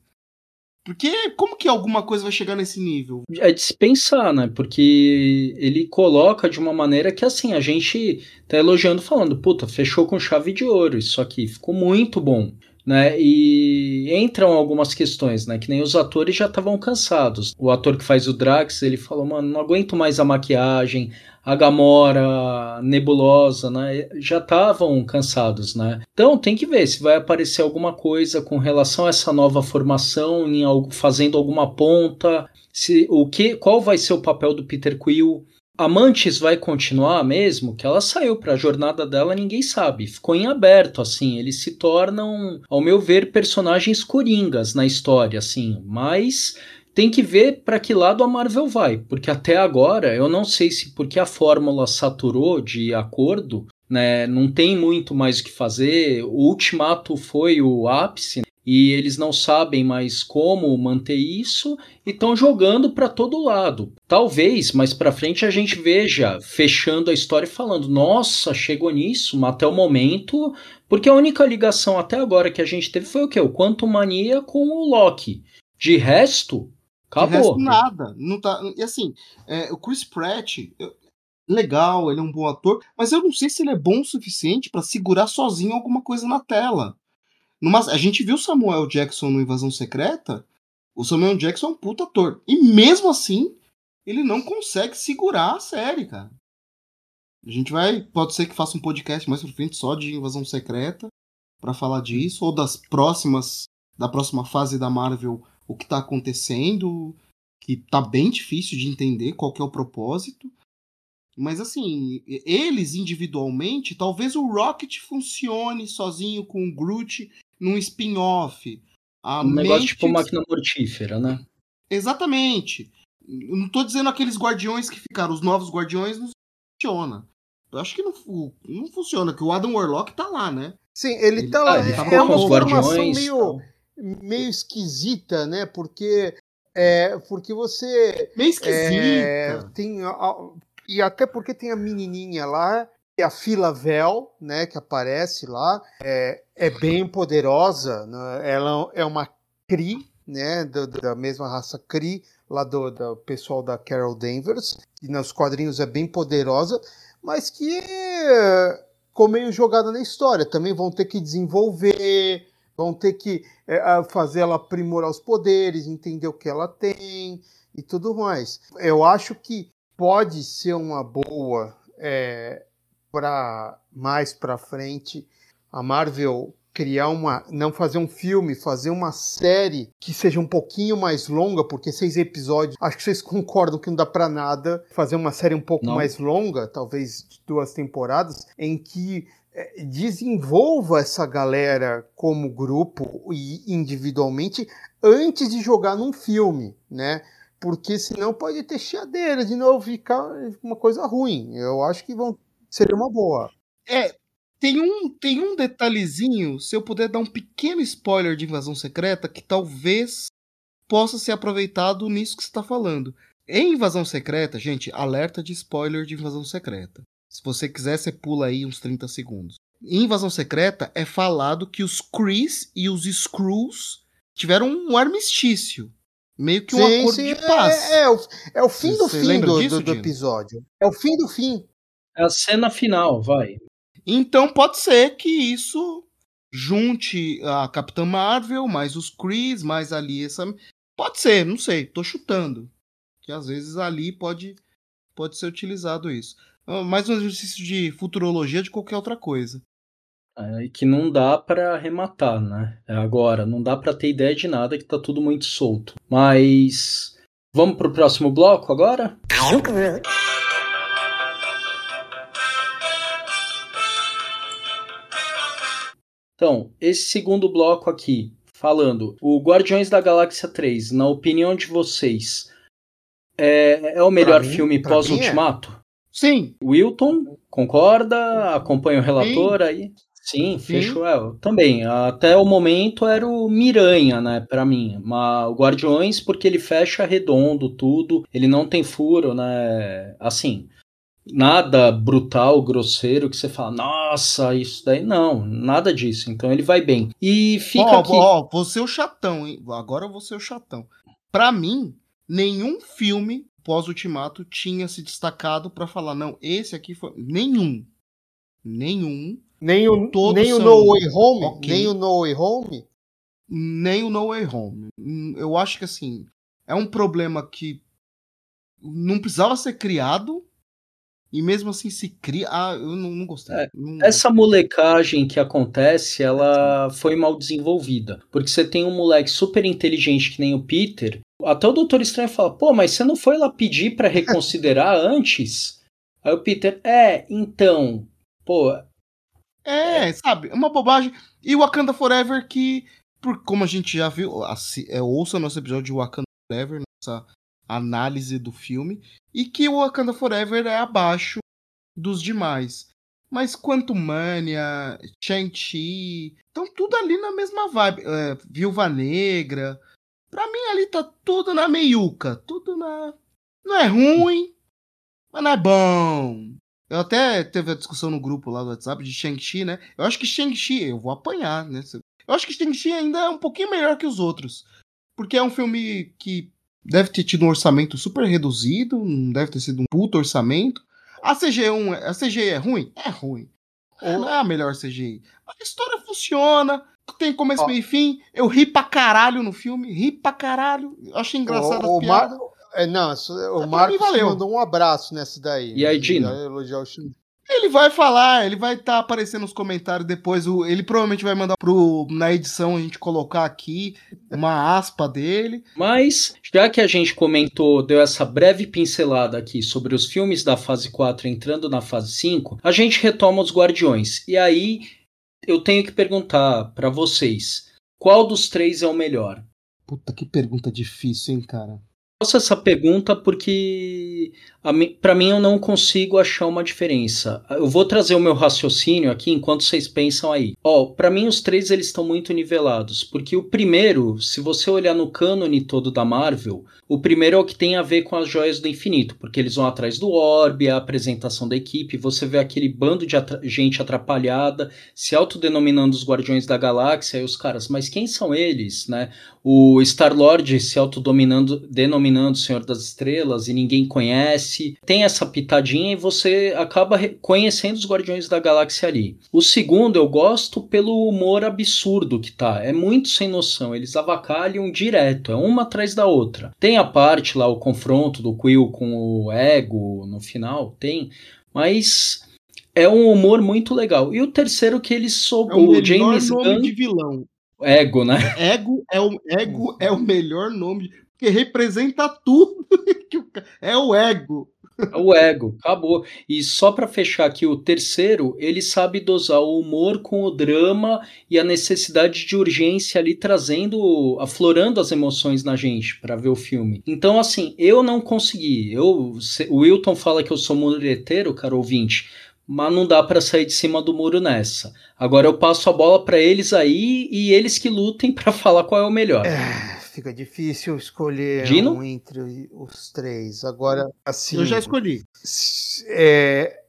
Porque como que alguma coisa vai chegar nesse nível? É de se pensar, né? Porque ele coloca de uma maneira que assim, a gente tá elogiando falando, puta, fechou com chave de ouro, isso aqui ficou muito bom. Né? E entram algumas questões, né? Que nem os atores já estavam cansados. O ator que faz o Drax, ele falou, mano, não aguento mais a maquiagem, a Gamora, a Nebulosa, né? Já estavam cansados, né? Então tem que ver se vai aparecer alguma coisa com relação a essa nova formação, em algo, fazendo alguma ponta, se o que, qual vai ser o papel do Peter Quill. Amantes vai continuar mesmo? Que ela saiu para a jornada dela, ninguém sabe. Ficou em aberto, assim. Eles se tornam, ao meu ver, personagens coringas na história, assim. Mas tem que ver para que lado a Marvel vai, porque até agora eu não sei se porque a fórmula saturou de acordo, né, não tem muito mais o que fazer. O Ultimato foi o ápice e eles não sabem mais como manter isso e estão jogando para todo lado. Talvez mais para frente a gente veja fechando a história e falando: "Nossa, chegou nisso, até o momento", porque a única ligação até agora que a gente teve foi o quê? O Quantum Mania com o Loki. De resto, acabou. De resto, nada. Não tá, e assim, é, o Chris Pratt, eu, legal, ele é um bom ator, mas eu não sei se ele é bom o suficiente para segurar sozinho alguma coisa na tela. Numa, a gente viu Samuel Jackson no Invasão Secreta. O Samuel Jackson é um puta ator. E mesmo assim, ele não consegue segurar a série, cara. A gente vai. Pode ser que faça um podcast mais pra frente só de Invasão Secreta. para falar disso. Ou das próximas. Da próxima fase da Marvel. O que tá acontecendo. Que tá bem difícil de entender qual que é o propósito. Mas assim, eles individualmente, talvez o Rocket funcione sozinho com o Groot num spin-off. Um negócio tipo máquina mortífera, né? Exatamente. Eu não tô dizendo aqueles guardiões que ficaram, os novos guardiões não funciona. Eu acho que não, não funciona, que o Adam Warlock tá lá, né? Sim, ele, ele tá lá. Ele é uma formação meio, meio esquisita, né? Porque é, porque você. Meio esquisita. É, tem, e até porque tem a menininha lá a Fila Vel, né, que aparece lá, é, é bem poderosa. Né? Ela é uma Kree, né, do, da mesma raça Kree, lá do, do pessoal da Carol Danvers, que nos quadrinhos é bem poderosa, mas que ficou meio jogada na história. Também vão ter que desenvolver, vão ter que é, fazer ela aprimorar os poderes, entender o que ela tem e tudo mais. Eu acho que pode ser uma boa é, para mais para frente a Marvel criar uma, não fazer um filme, fazer uma série que seja um pouquinho mais longa, porque seis episódios, acho que vocês concordam que não dá para nada fazer uma série um pouco não. mais longa, talvez de duas temporadas, em que é, desenvolva essa galera como grupo e individualmente antes de jogar num filme, né? Porque senão pode ter chiadeira de novo ficar uma coisa ruim. Eu acho que vão seria uma boa. É, tem um, tem um detalhezinho, se eu puder dar um pequeno spoiler de Invasão Secreta, que talvez possa ser aproveitado nisso que você está falando. Em Invasão Secreta, gente, alerta de spoiler de Invasão Secreta. Se você quiser, você pula aí uns 30 segundos. Em Invasão Secreta é falado que os Krees e os Skrulls tiveram um armistício. Meio que um sim, acordo sim, de paz. É, é, é, o, é o fim do fim do, do episódio. É o fim do fim. É a cena final, vai. Então pode ser que isso junte a Capitã Marvel, mais os Chris, mais ali essa. Pode ser, não sei, tô chutando. Que às vezes ali pode, pode ser utilizado isso. Ah, mais um exercício de futurologia de qualquer outra coisa. É, que não dá para arrematar, né? É agora, não dá para ter ideia de nada que tá tudo muito solto. Mas vamos pro próximo bloco agora? Então, esse segundo bloco aqui, falando, o Guardiões da Galáxia 3, na opinião de vocês, é, é o melhor mim, filme pós-Ultimato? É. Sim. Wilton, concorda? Acompanha o relator Sim. aí? Sim, Sim, fechou. É, também. Até o momento era o Miranha, né, para mim. Mas o Guardiões, porque ele fecha redondo tudo, ele não tem furo, né? Assim, nada brutal, grosseiro, que você fala, nossa, isso daí. Não, nada disso. Então ele vai bem. E fica ó, aqui. Ó, vou ser o chatão, hein? Agora eu vou ser o chatão. Pra mim, nenhum filme pós-ultimato tinha se destacado para falar, não, esse aqui foi. Nenhum. Nenhum. Nem o, Todos nem o são No Way Home? ok. Nem o No Way Home? nem o No Way Home. Hum, Eu acho que assim, é um problema que não precisava ser criado e mesmo assim se cria. Ah, eu não, não gostei. É, Não Essa molecagem que acontece, ela foi mal desenvolvida. Porque você tem um moleque super inteligente que nem o Peter. Até o Doutor Estranho fala: pô, mas você não foi lá pedir pra reconsiderar antes? Aí o Peter: é, então. Pô, É, sabe? É uma bobagem. E Wakanda Forever, que, por, como a gente já viu, assi- é, ouça nosso episódio de Wakanda Forever, nossa análise do filme, e que o Wakanda Forever é abaixo dos demais. Mas Quantum Mania, Shang-Chi, estão tudo ali na mesma vibe. É, Viúva Negra. Pra mim ali tá tudo na meiuca. Tudo na. Não é ruim, mas não é bom. Eu até teve a discussão no grupo lá do WhatsApp de Shang-Chi, né? Eu acho que Shang-Chi, eu vou apanhar, né? Eu acho que Shang-Chi ainda é um pouquinho melhor que os outros. Porque é um filme que deve ter tido um orçamento super reduzido, não deve ter sido um puto orçamento. A CGI, é um- a CGI é ruim? É ruim. Não é a melhor CGI. Mas a história funciona, tem começo, Ó. meio e fim. Eu ri pra caralho no filme, ri pra caralho. Eu achei engraçado O- o as piadas. Mar- É, não, o Marcos mandou um abraço nessa daí. E aí, Dino? elogiar o Shin- Ele vai falar, ele vai estar aparecendo nos comentários depois. o- ele provavelmente vai mandar pro, na edição a gente colocar aqui uma aspa dele. Mas, já que a gente comentou, deu essa breve pincelada aqui sobre os filmes da fase 4 entrando na fase 5, a gente retoma os Guardiões. E aí eu tenho que perguntar pra vocês: qual dos três é o melhor? Puta que pergunta difícil, hein, cara. Faço essa pergunta porque a mi- pra mim eu não consigo achar uma diferença. Eu vou trazer o meu raciocínio aqui enquanto vocês pensam aí. Ó, para mim os três eles estão muito nivelados, porque o primeiro, se você olhar no cânone todo da Marvel, o primeiro é o que tem a ver com as joias do infinito, porque eles vão atrás do orbe, a apresentação da equipe, você vê aquele bando de atra- gente atrapalhada se autodenominando os Guardiões da Galáxia e os caras, mas quem são eles, né? O Star-Lord se autodominando, denominando Senhor das Estrelas e ninguém conhece. Tem essa pitadinha e você acaba conhecendo os Guardiões da Galáxia ali. O segundo eu gosto pelo humor absurdo que tá. É muito sem noção. Eles avacalham direto, é uma atrás da outra. Tem a parte lá, o confronto do Quill com o Ego no final, tem. Mas é um humor muito legal. E o terceiro que eles É soube, o o James Gunn, de vilão. Ego, né? Ego é o, ego é o melhor nome, porque representa tudo. é o ego. É o ego, acabou. E só pra fechar aqui o terceiro, ele sabe dosar o humor com o drama e a necessidade de urgência ali trazendo, aflorando as emoções na gente pra ver o filme. Então assim, eu não consegui. Eu, o Wilton fala que eu sou mureteiro, cara ouvinte, mas não dá pra sair de cima do muro nessa. Agora eu passo a bola pra eles aí e eles que lutem pra falar qual é o melhor. É, fica difícil escolher Dino? um entre os três. Agora, assim. Eu já escolhi. é,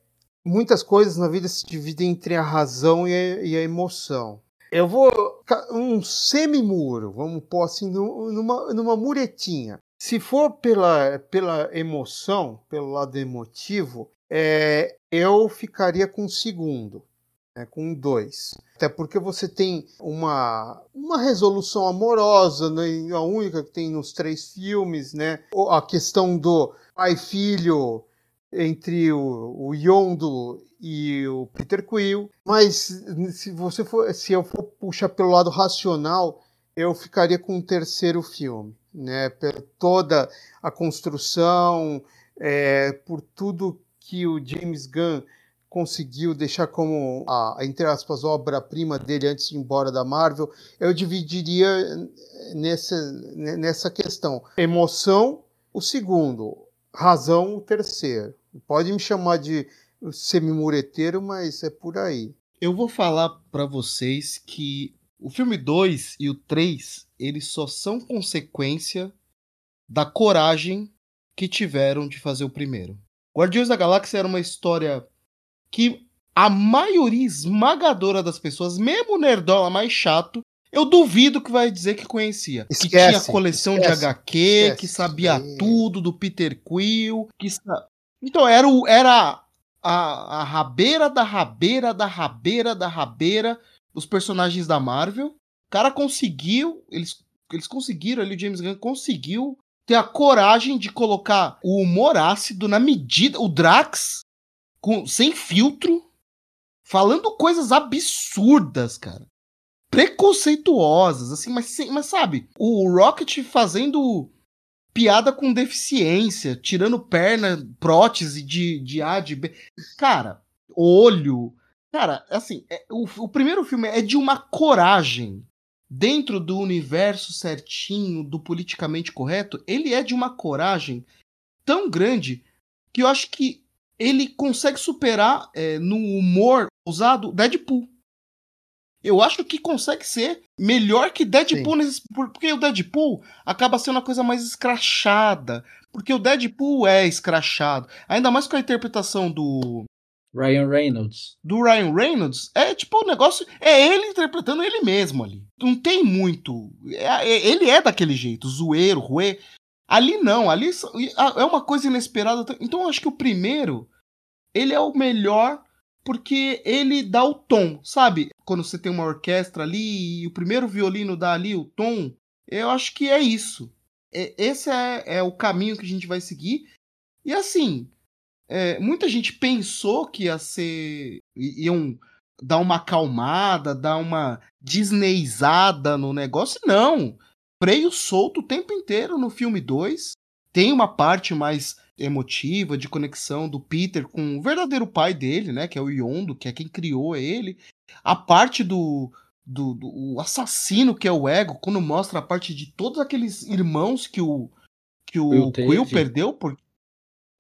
muitas coisas na vida se dividem entre a razão e a, e a emoção. Eu vou. Um semi-muro, vamos pôr assim, nu- numa, numa muretinha. Se for pela, pela emoção, pelo lado emotivo, é, eu ficaria com o segundo, né, com dois. Até porque você tem uma, uma resolução amorosa, né, a única que tem nos três filmes, né? A questão do pai filho entre o, o Yondo e o Peter Quill. Mas se você for, se eu for puxar pelo lado racional, eu ficaria com o terceiro filme, né? Por toda a construção, é, por tudo que o James Gunn conseguiu deixar como a, entre aspas, obra-prima dele antes de ir embora da Marvel, eu dividiria nessa, nessa questão. Emoção, o segundo. Razão, o terceiro. Pode me chamar de semi-mureteiro, mas é por aí. Eu vou falar pra vocês que o filme 2 e o 3, eles só são consequência da coragem que tiveram de fazer o primeiro. Guardiões da Galáxia era uma história que a maioria esmagadora das pessoas, mesmo o nerdola mais chato, eu duvido que vai dizer que conhecia. Esquece, que tinha coleção esquece, de HQ, esquece. que sabia É. tudo do Peter Quill. Que sa... Então, era, o, era a, a rabeira da rabeira da rabeira da rabeira dos personagens da Marvel. O cara conseguiu, eles, eles conseguiram ali, o James Gunn conseguiu ter a coragem de colocar o humor ácido na medida. O Drax, com, sem filtro, falando coisas absurdas, cara. Preconceituosas, assim, mas, mas sabe, o Rocket fazendo piada com deficiência, tirando perna, prótese de, de A, de B. Cara, olho. Cara, assim, é, o, o primeiro filme é de uma coragem dentro do universo certinho, do politicamente correto, ele é de uma coragem tão grande que eu acho que ele consegue superar é, no humor usado Deadpool. Eu acho que consegue ser melhor que Deadpool, nesse, porque o Deadpool acaba sendo uma coisa mais escrachada. Porque o Deadpool é escrachado. Ainda mais com a interpretação do, Ryan Reynolds. Do Ryan Reynolds, é tipo o um negócio. É ele interpretando ele mesmo ali. Não tem muito. É, é, ele é daquele jeito, zoeiro, ruê. Ali não, ali é uma coisa inesperada. Então eu acho que o primeiro, ele é o melhor porque ele dá o tom, sabe? Quando você tem uma orquestra ali e o primeiro violino dá ali o tom, eu acho que é isso. Esse é, é o caminho que a gente vai seguir. E assim, é, muita gente pensou que ia ser. iam dar uma acalmada, dar uma disneyzada no negócio. Não! Freio solto o tempo inteiro no filme 2. Tem uma parte mais emotiva, de conexão do Peter com o verdadeiro pai dele, né? Que é o Yondo, que é quem criou ele. A parte do, do, do o assassino que é o Ego, quando mostra a parte de todos aqueles irmãos que o que o Will, Quill perdeu por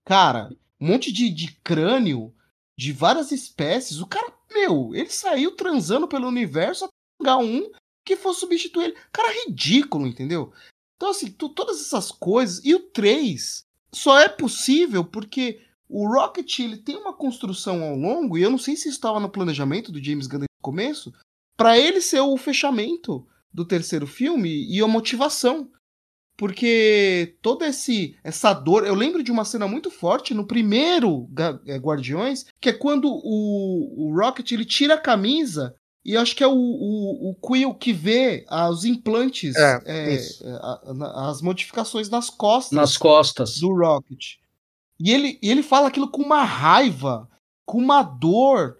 cara, um monte de, de crânio de várias espécies. O cara, meu, ele saiu transando pelo universo até pegar um que fosse substituir ele. Cara, ridículo, entendeu? Então, assim, todas essas coisas. E o 3 só é possível porque o Rocket ele tem uma construção ao longo, e eu não sei se estava no planejamento do James Gunn no começo, para ele ser o fechamento do terceiro filme e a motivação. Porque toda esse, essa dor. Eu lembro de uma cena muito forte no primeiro é, Guardiões, que é quando o, o Rocket ele tira a camisa e acho que é o, o, o Quill que vê os implantes, é, é, é as modificações nas costas. Nas costas. Do Rocket. E ele, ele fala aquilo com uma raiva, com uma dor.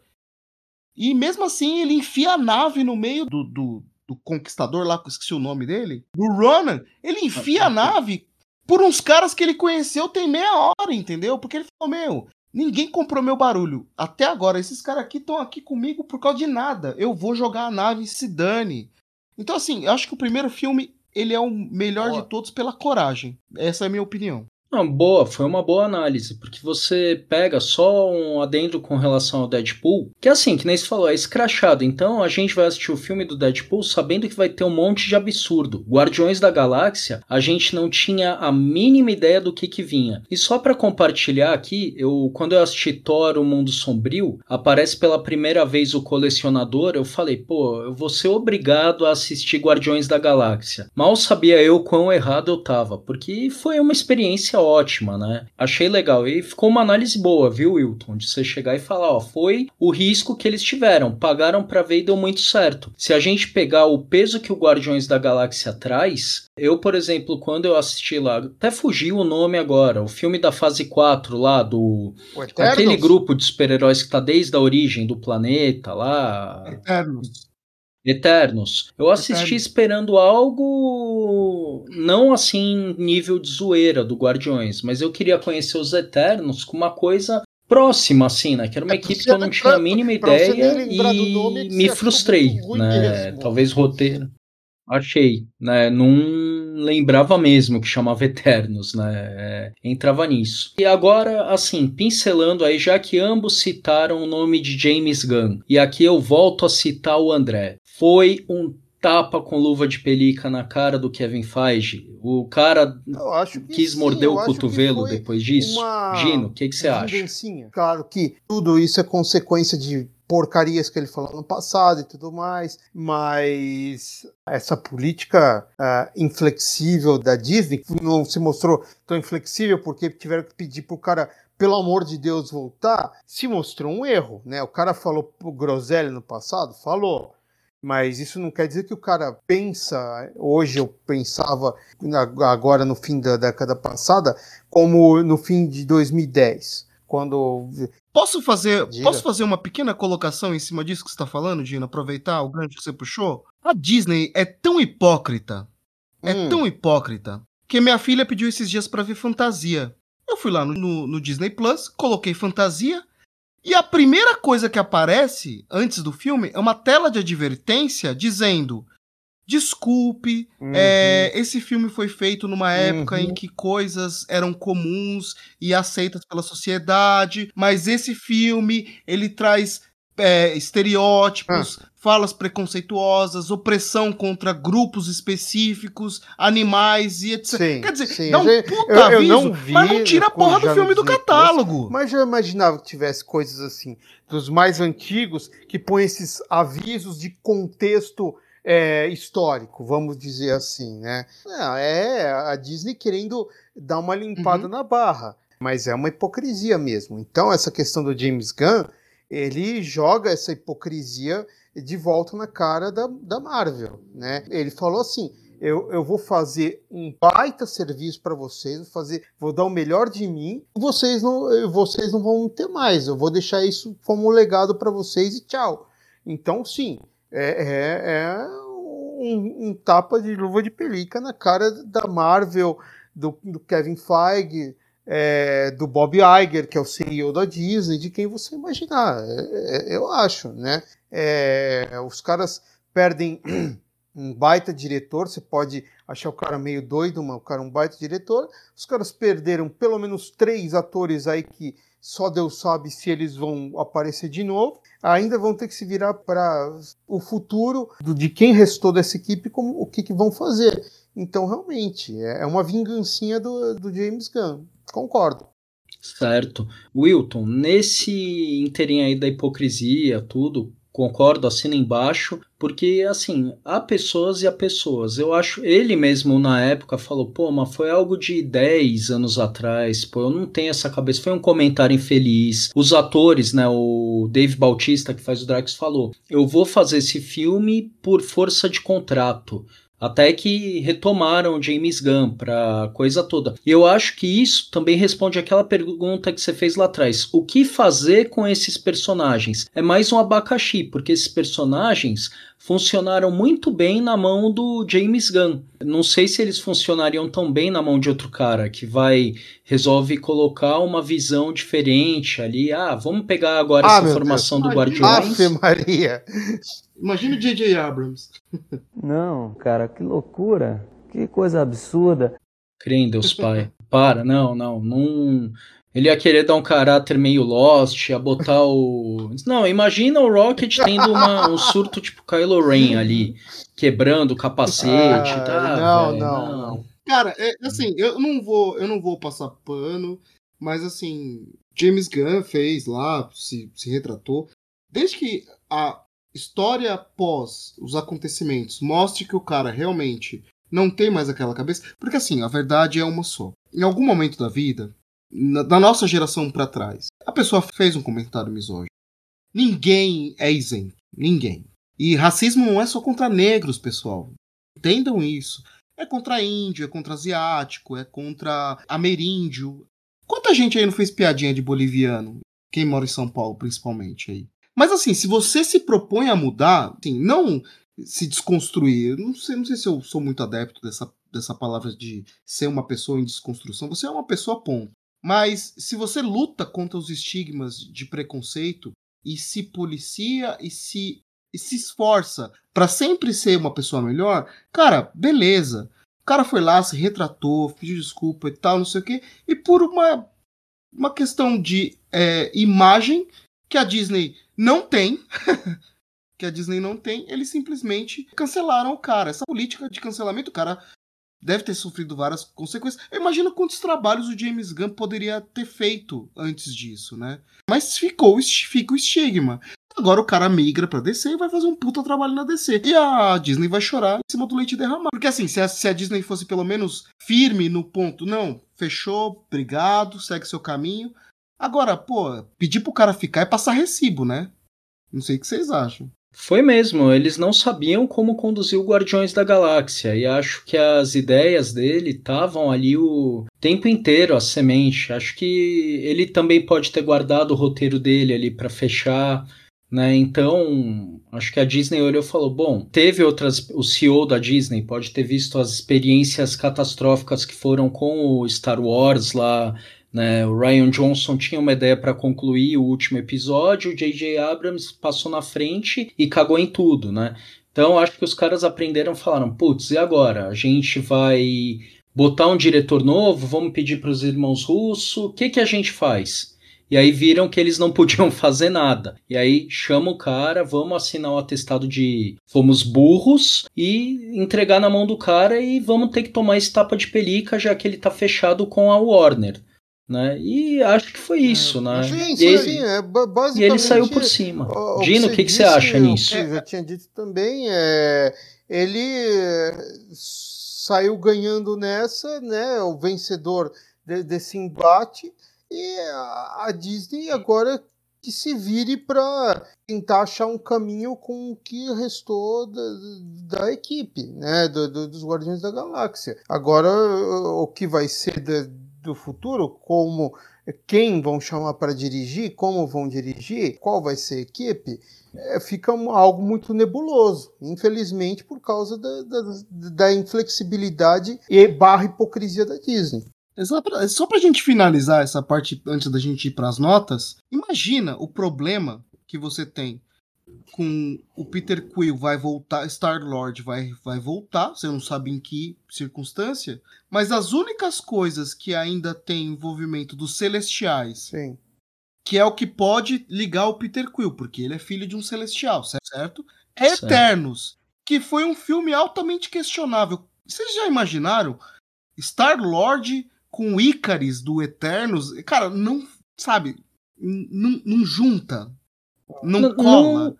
E mesmo assim ele enfia a nave no meio do, do, do conquistador lá, que eu esqueci o nome dele, do Ronan, ele enfia a nave por uns caras que ele conheceu tem meia hora, entendeu? Porque ele falou, meu, ninguém comprou meu barulho. Até agora, esses caras aqui estão aqui comigo por causa de nada. Eu vou jogar a nave e se dane. Então, assim, eu acho que o primeiro filme, ele é o melhor Boa. de todos pela coragem. Essa é a minha opinião. Não, boa, foi uma boa análise, porque você pega só um adendo com relação ao Deadpool, que é assim, que nem se falou, é escrachado. Então a gente vai assistir o filme do Deadpool sabendo que vai ter um monte de absurdo. Guardiões da Galáxia, a gente não tinha a mínima ideia do que que vinha. E só para compartilhar aqui, eu quando eu assisti Thor, o Mundo Sombrio, aparece pela primeira vez o colecionador, eu falei, pô, eu vou ser obrigado a assistir Guardiões da Galáxia. Mal sabia eu quão errado eu tava, porque foi uma experiência ótima, né? Achei legal. E ficou uma análise boa, viu, Wilton? De você chegar e falar, ó, foi o risco que eles tiveram. Pagaram para ver e deu muito certo. Se a gente pegar o peso que o Guardiões da Galáxia traz, eu, por exemplo, quando eu assisti lá, até fugiu o nome agora, o filme da fase 4 lá, do. Aquele grupo de super-heróis que tá desde a origem do planeta lá. Eternos. Eternos. Eu assisti Eternos. esperando algo não assim nível de zoeira do Guardiões, mas eu queria conhecer os Eternos com uma coisa próxima, assim, né? Que era uma é equipe que eu não tinha a mínima ideia e me frustrei, né? Talvez roteiro. Achei, né? Não lembrava mesmo que chamava Eternos, né? É, entrava nisso. E agora, assim, pincelando aí, já que ambos citaram o nome de James Gunn, e aqui eu volto a citar o André. Foi um tapa com luva de pelica na cara do Kevin Feige. O cara que quis sim, morder o cotovelo depois disso. Gino, o que, que você acha? Claro que tudo isso é consequência de porcarias que ele falou no passado e tudo mais, mas essa política uh, inflexível da Disney não se mostrou tão inflexível porque tiveram que pedir pro cara pelo amor de Deus, voltar, se mostrou um erro, né? O cara falou pro Groselli no passado, falou. Mas isso não quer dizer que o cara pensa, hoje eu pensava, agora no fim da década passada, como no fim de 2010. Quando. Posso fazer, posso fazer uma pequena colocação em cima disso que você está falando, Dina? Aproveitar o gancho que você puxou? A Disney é tão hipócrita, é Hum. tão hipócrita, que minha filha pediu esses dias para ver fantasia. Eu fui lá no, no- no Disney Plus, coloquei fantasia, e a primeira coisa que aparece antes do filme é uma tela de advertência dizendo: Desculpe, Uhum. é, esse filme foi feito numa época Uhum. em que coisas eram comuns e aceitas pela sociedade, mas esse filme ele traz é, estereótipos, Ah. falas preconceituosas, opressão contra grupos específicos, animais e etc. Sim, Quer dizer, sim, dá eu um puta eu- eu aviso, não vi, mas não tira a porra do filme do catálogo. Mas eu imaginava que tivesse coisas assim, dos mais antigos, que põem esses avisos de contexto é, histórico, vamos dizer assim, né? Não, é a Disney querendo dar uma limpada Uhum. na barra, mas é uma hipocrisia mesmo. Então, essa questão do James Gunn, ele joga essa hipocrisia de volta na cara da, da Marvel, né? Ele falou assim, eu, eu vou fazer um baita serviço para vocês, vou fazer, vou dar o melhor de mim. Vocês não, vocês não vão ter mais. Eu vou deixar isso como um legado para vocês e tchau. Então, sim, é, é- é um, um tapa de luva de pelica na cara da Marvel, do, do Kevin Feige, é, do Bob Iger, que é o CEO da Disney, de quem você imaginar. É, é, eu acho, né? É, os caras perdem um baita diretor, você pode achar o cara meio doido, mas o cara é um baita diretor. Os caras perderam pelo menos três atores aí que só Deus sabe se eles vão aparecer de novo. Ainda vão ter que se virar para o futuro de quem restou dessa equipe, como, o que, que vão fazer. Então, realmente, é é uma vingancinha do, do James Gunn. Concordo. Certo. Wilton, nesse inteirinho aí da hipocrisia, tudo, concordo, assina embaixo, porque assim, há pessoas e há pessoas. Eu acho, ele mesmo na época falou, pô, mas foi algo de 10 anos atrás, pô, eu não tenho essa cabeça, foi um comentário infeliz. Os atores, né, o Dave Bautista, que faz o Drax, falou, eu vou fazer esse filme por força de contrato. Até que retomaram James Gunn pra coisa toda. E eu acho que isso também responde aquela pergunta que você fez lá atrás. O que fazer com esses personagens? É mais um abacaxi, porque esses personagens funcionaram muito bem na mão do James Gunn. Não sei se eles funcionariam tão bem na mão de outro cara que vai resolve colocar uma visão diferente ali. Ah, vamos pegar agora Ah, essa meu informação do Deus. Guardiões. Ave Maria. Imagina o J.J. Abrams. Não, cara, que loucura. Que coisa absurda. Crê em Deus Pai. Para, não, não, não. Ele ia querer dar um caráter meio Lost, ia botar o. Não, imagina o Rocket tendo uma- um surto tipo Kylo Ren ali, quebrando o capacete. Ah, tá, não, velho, não, não. Cara, é, assim, eu não vou, eu não vou passar pano, mas assim, James Gunn fez lá, se, se retratou. Desde que a história após os acontecimentos mostre que o cara realmente não tem mais aquela cabeça, porque assim, a verdade é uma só. Em algum momento da vida, da nossa geração pra trás, a pessoa fez um comentário misógino. Ninguém é isento, ninguém. E racismo não é só contra negros, pessoal. Entendam isso é contra índio, é contra asiático, é contra ameríndio. Quanta gente aí não fez piadinha de boliviano? Quem mora em São Paulo, principalmente aí. Mas assim, se você se propõe a mudar, assim, não se desconstruir. Não sei, não sei se eu sou muito adepto dessa, dessa palavra de ser uma pessoa em desconstrução. Você é uma pessoa, ponto. Mas se você luta contra os estigmas de preconceito e se policia e se, e se esforça para sempre ser uma pessoa melhor, cara, beleza. O cara foi lá, se retratou, pediu desculpa e tal, não sei o quê. E por uma, uma questão de é, imagem que a Disney não tem, que a Disney não tem, eles simplesmente cancelaram o cara. Essa política de cancelamento, o cara deve ter sofrido várias consequências. Eu imagino quantos trabalhos o James Gunn poderia ter feito antes disso, né? Mas ficou, fica o estigma. Agora o cara migra pra DC e vai fazer um puta trabalho na DC. E a Disney vai chorar em cima do leite derramado. Porque assim, se a, se a Disney fosse pelo menos firme no ponto, não, fechou, obrigado, segue seu caminho. Agora, pô, pedir pro cara ficar é passar recibo, né? Não sei o que vocês acham. Foi mesmo, eles não sabiam como conduzir o Guardiões da Galáxia e acho que as ideias dele estavam ali o tempo inteiro, a semente. Acho que ele também pode ter guardado o roteiro dele ali para fechar, né? Então, acho que a Disney olhou e falou: bom, teve outras. O CEO da Disney pode ter visto as experiências catastróficas que foram com o Star Wars lá né? O Ryan Johnson tinha uma ideia para concluir o último episódio, o J.J. Abrams passou na frente e cagou em tudo, né? Então acho que os caras aprenderam e falaram: putz, e agora? A gente vai botar um diretor novo? Vamos pedir para os irmãos russos? O que, que a gente faz? E aí viram que eles não podiam fazer nada. E aí chama o cara, vamos assinar o atestado de fomos burros e entregar na mão do cara e vamos ter que tomar esse tapa de pelica já que ele tá fechado com a Warner. Né? E acho que foi é, isso, é, né? Sim, sim, sim, é, basicamente, e ele saiu por cima. O, Dino, o que, que, você acha nisso? Eu já tinha dito também, é, ele saiu ganhando nessa, né? O vencedor de, desse embate, e a, a Disney agora que se vire para tentar achar um caminho com o que restou da, da equipe, né, do, do, dos Guardiões da Galáxia. Agora, o que vai ser da, do futuro, como quem vão chamar para dirigir, como vão dirigir, qual vai ser a equipe, é, fica algo muito nebuloso, infelizmente por causa da, da, da inflexibilidade e barra hipocrisia da Disney. Só para a gente finalizar essa parte antes da gente ir para as notas, imagina o problema que você tem com o Peter Quill vai voltar, Star Lord vai, vai voltar, você não sabe em que circunstância, mas as únicas coisas que ainda tem envolvimento dos Celestiais, Sim. que é o que pode ligar o Peter Quill, porque ele é filho de um Celestial, certo? É certo. Eternos, que foi um filme altamente questionável. Vocês já imaginaram Star Lord com Icaris do Eternos? Cara, não sabe, não, não junta. Não, não cola.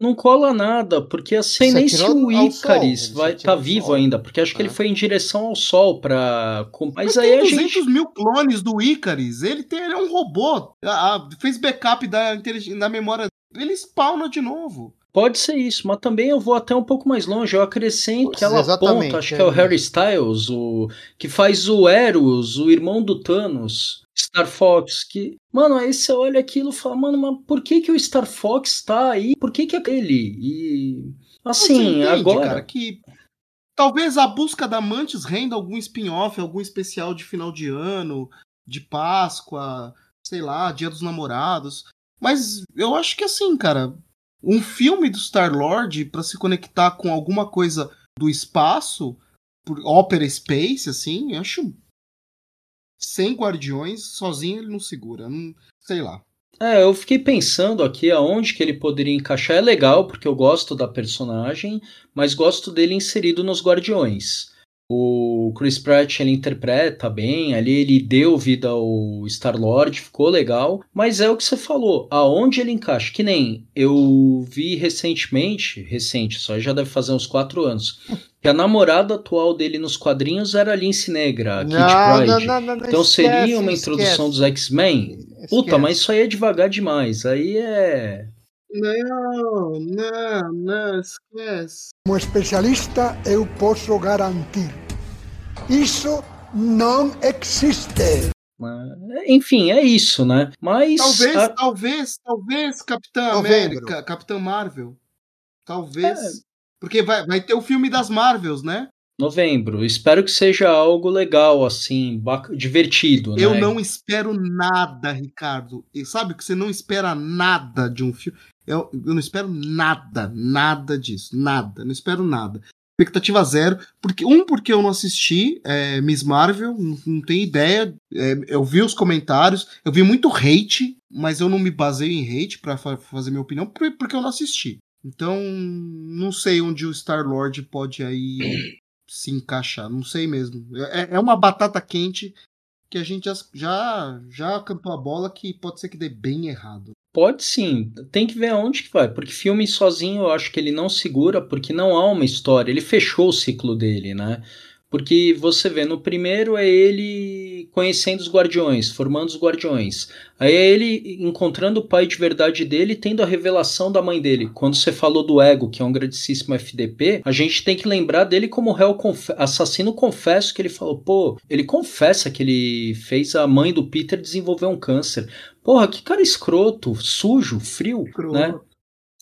Não, cola nada, porque assim, nem se o Icaris vai estar tá vivo ainda, porque acho que ele é. foi em direção ao Sol para. Mas, Mas aí tem a 200 gente. mil clones do Icaris. Ele, tem, ele é um robô. Ah, fez backup da, da memória. Ele spawna de novo. Pode ser isso, mas também eu vou até um pouco mais longe. Eu acrescento aquela Exatamente, ponta, acho é. que é o Harry Styles, o que faz o Eros, o irmão do Thanos. Star Fox, que. Mano, aí você olha aquilo e fala, mano, mas por que que o Star Fox tá aí? Por que que é ele? E. Assim, entende, agora. Cara, que talvez a busca da Mantis renda algum spin-off, algum especial de final de ano, de Páscoa, sei lá, Dia dos Namorados. Mas eu acho que assim, cara, um filme do Star-Lord para se conectar com alguma coisa do espaço, por Opera Space, assim, eu acho sem guardiões, sozinho ele não segura. Não, sei lá. É, eu fiquei pensando aqui aonde que ele poderia encaixar. É legal, porque eu gosto da personagem, mas gosto dele inserido nos Guardiões. O Chris Pratt ele interpreta bem, ali ele deu vida ao Star-Lord, ficou legal, mas é o que você falou, aonde ele encaixa, que nem eu vi recentemente, recente, só já deve fazer uns quatro anos, que a namorada atual dele nos quadrinhos era a Lince Negra, a Kit Pride. Não, não, então esquece, seria uma introdução esquece. dos X-Men? Puta, mas isso aí é devagar demais, aí é... Não, não, não, esquece. Como especialista, eu posso garantir: isso não existe. Enfim, é isso, né? Mas. Talvez, a... talvez, talvez, Capitã Novembro. América, Capitã Marvel. Talvez. É. Porque vai, vai ter o filme das Marvels, né? Novembro. Espero que seja algo legal, assim, divertido. Eu né? não espero nada, Ricardo. E sabe que você não espera nada de um filme. Eu, eu não espero nada, nada disso, nada, não espero nada. Expectativa zero, porque um porque eu não assisti é, Miss Marvel, não, não tenho ideia. É, eu vi os comentários, eu vi muito hate, mas eu não me baseio em hate para fa fazer minha opinião, porque eu não assisti. Então, não sei onde o Star Lord pode aí se encaixar, não sei mesmo. É, é uma batata quente que a gente já, já, já cantou a bola que pode ser que dê bem errado. Pode sim, tem que ver aonde que vai, porque filme sozinho eu acho que ele não segura, porque não há uma história, ele fechou o ciclo dele, né? Porque você vê, no primeiro é ele conhecendo os guardiões, formando os guardiões. Aí é ele encontrando o pai de verdade dele tendo a revelação da mãe dele. Quando você falou do Ego, que é um grandíssimo FDP, a gente tem que lembrar dele como réu conf assassino confesso, que ele falou, pô, ele confessa que ele fez a mãe do Peter desenvolver um câncer. Porra, que cara escroto, sujo, frio, né?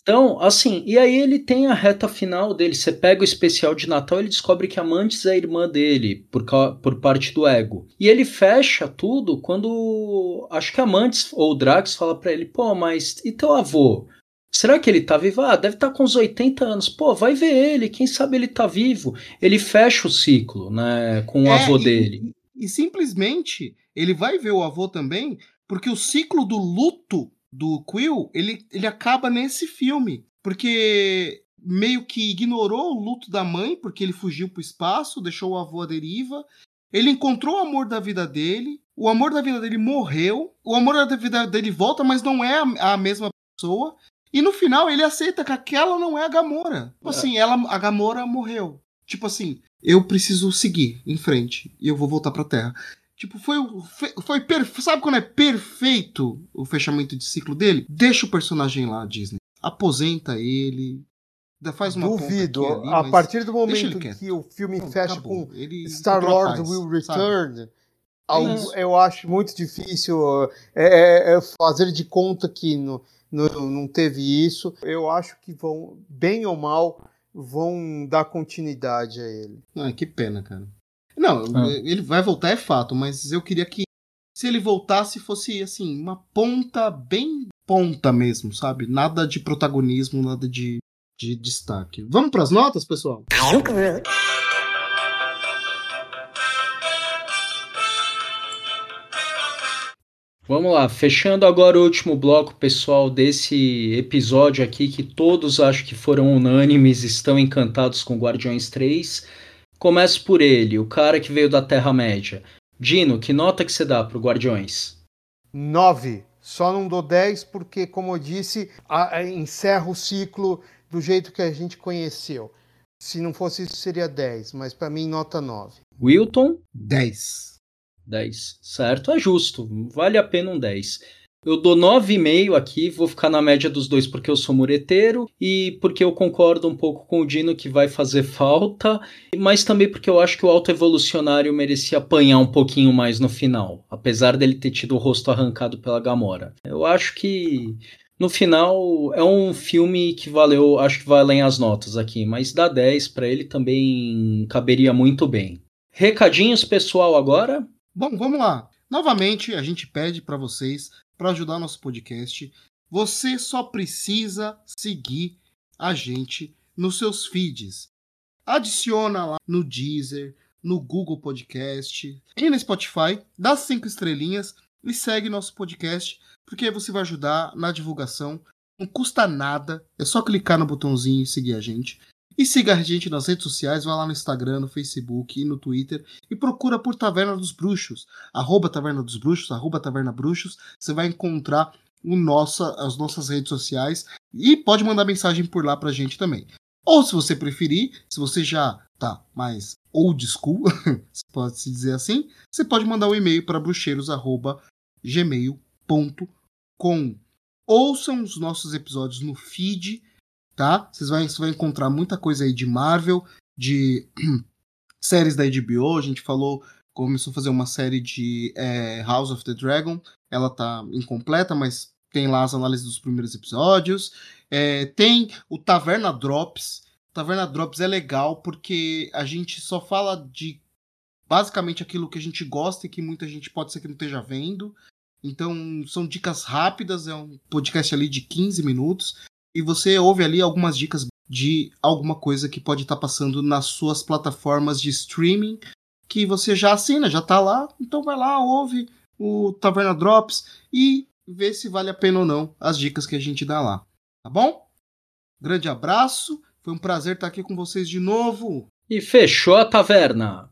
Então, assim, e aí ele tem a reta final dele. Você pega o especial de Natal, ele descobre que a Mantis é a irmã dele, por, por parte do ego. E ele fecha tudo quando. Acho que a Mantis ou Drax fala para ele: pô, mas e teu avô? Será que ele tá vivo? Ah, deve estar tá com uns 80 anos. Pô, vai ver ele, quem sabe ele tá vivo. Ele fecha o ciclo, né, com o é, avô e, dele. E simplesmente ele vai ver o avô também, porque o ciclo do luto do Quill, ele, ele acaba nesse filme. Porque meio que ignorou o luto da mãe, porque ele fugiu pro espaço, deixou o avô à deriva. Ele encontrou o amor da vida dele. O amor da vida dele morreu. O amor da vida dele volta, mas não é a, a mesma pessoa. E no final ele aceita que aquela não é a Gamora. Tipo assim, ela, a Gamora morreu. Tipo assim, eu preciso seguir em frente e eu vou voltar pra Terra. Tipo, foi, foi perfe... sabe quando é perfeito o fechamento de ciclo dele? Deixa o personagem lá, Disney. Aposenta ele. Faz uma Duvido. Ali, a partir do momento que o filme Não, fecha acabou. com ele Star Lord Will Return, é eu acho muito difícil é, é, é, fazer de conta que no, no, não teve isso. Eu acho que vão, bem ou mal, vão dar continuidade a ele. Ah, que pena, cara. Não, ah. ele vai voltar é fato, mas eu queria que se ele voltasse fosse assim, uma ponta bem ponta mesmo, sabe? Nada de protagonismo, nada de, de destaque. Vamos para as notas, pessoal? Vamos lá, fechando agora o último bloco, pessoal, desse episódio aqui, que todos acho que foram unânimes, estão encantados com Guardiões 3. Começo por ele, o cara que veio da Terra-média. Dino, que nota que você dá pro Guardiões? 9. Só não dou 10 porque, como eu disse, a, a, encerra o ciclo do jeito que a gente conheceu. Se não fosse isso, seria 10, mas para mim, nota 9. Wilton? 10. 10. Certo, é justo. Vale a pena um 10. Eu dou 9,5 aqui, vou ficar na média dos dois porque eu sou mureteiro e porque eu concordo um pouco com o Dino que vai fazer falta, mas também porque eu acho que o Alto Evolucionário merecia apanhar um pouquinho mais no final, apesar dele ter tido o rosto arrancado pela Gamora. Eu acho que no final é um filme que valeu, acho que valem as notas aqui, mas dá 10 para ele também caberia muito bem. Recadinhos pessoal agora? Bom, vamos lá. Novamente, a gente pede para vocês para ajudar nosso podcast. Você só precisa seguir a gente nos seus feeds. Adiciona lá no Deezer, no Google Podcast e no Spotify, dá cinco estrelinhas e segue nosso podcast, porque aí você vai ajudar na divulgação. Não custa nada, é só clicar no botãozinho e seguir a gente. E siga a gente nas redes sociais, vai lá no Instagram, no Facebook e no Twitter e procura por Taverna dos Bruxos, arroba Taverna dos Bruxos, arroba Taverna Bruxos, você vai encontrar o nossa, as nossas redes sociais e pode mandar mensagem por lá pra gente também. Ou se você preferir, se você já tá mais old school, se pode se dizer assim, você pode mandar um e-mail para bruxeiros@gmail.com. Ouçam os nossos episódios no feed tá? Vocês vão, você vai encontrar muita coisa aí de Marvel, de séries da HBO. A gente falou, começou a fazer uma série de é, House of the Dragon. Ela tá incompleta, mas tem lá as análises dos primeiros episódios. É, tem o Taverna Drops. Taverna Drops é legal porque a gente só fala de basicamente aquilo que a gente gosta e que muita gente pode ser que não esteja vendo. Então, são dicas rápidas, é um podcast ali de 15 minutos e você ouve ali algumas dicas de alguma coisa que pode estar tá passando nas suas plataformas de streaming que você já assina, já está lá, então vai lá, ouve o Taverna Drops e vê se vale a pena ou não as dicas que a gente dá lá, tá bom? Grande abraço, foi um prazer estar aqui com vocês de novo. E fechou a taverna.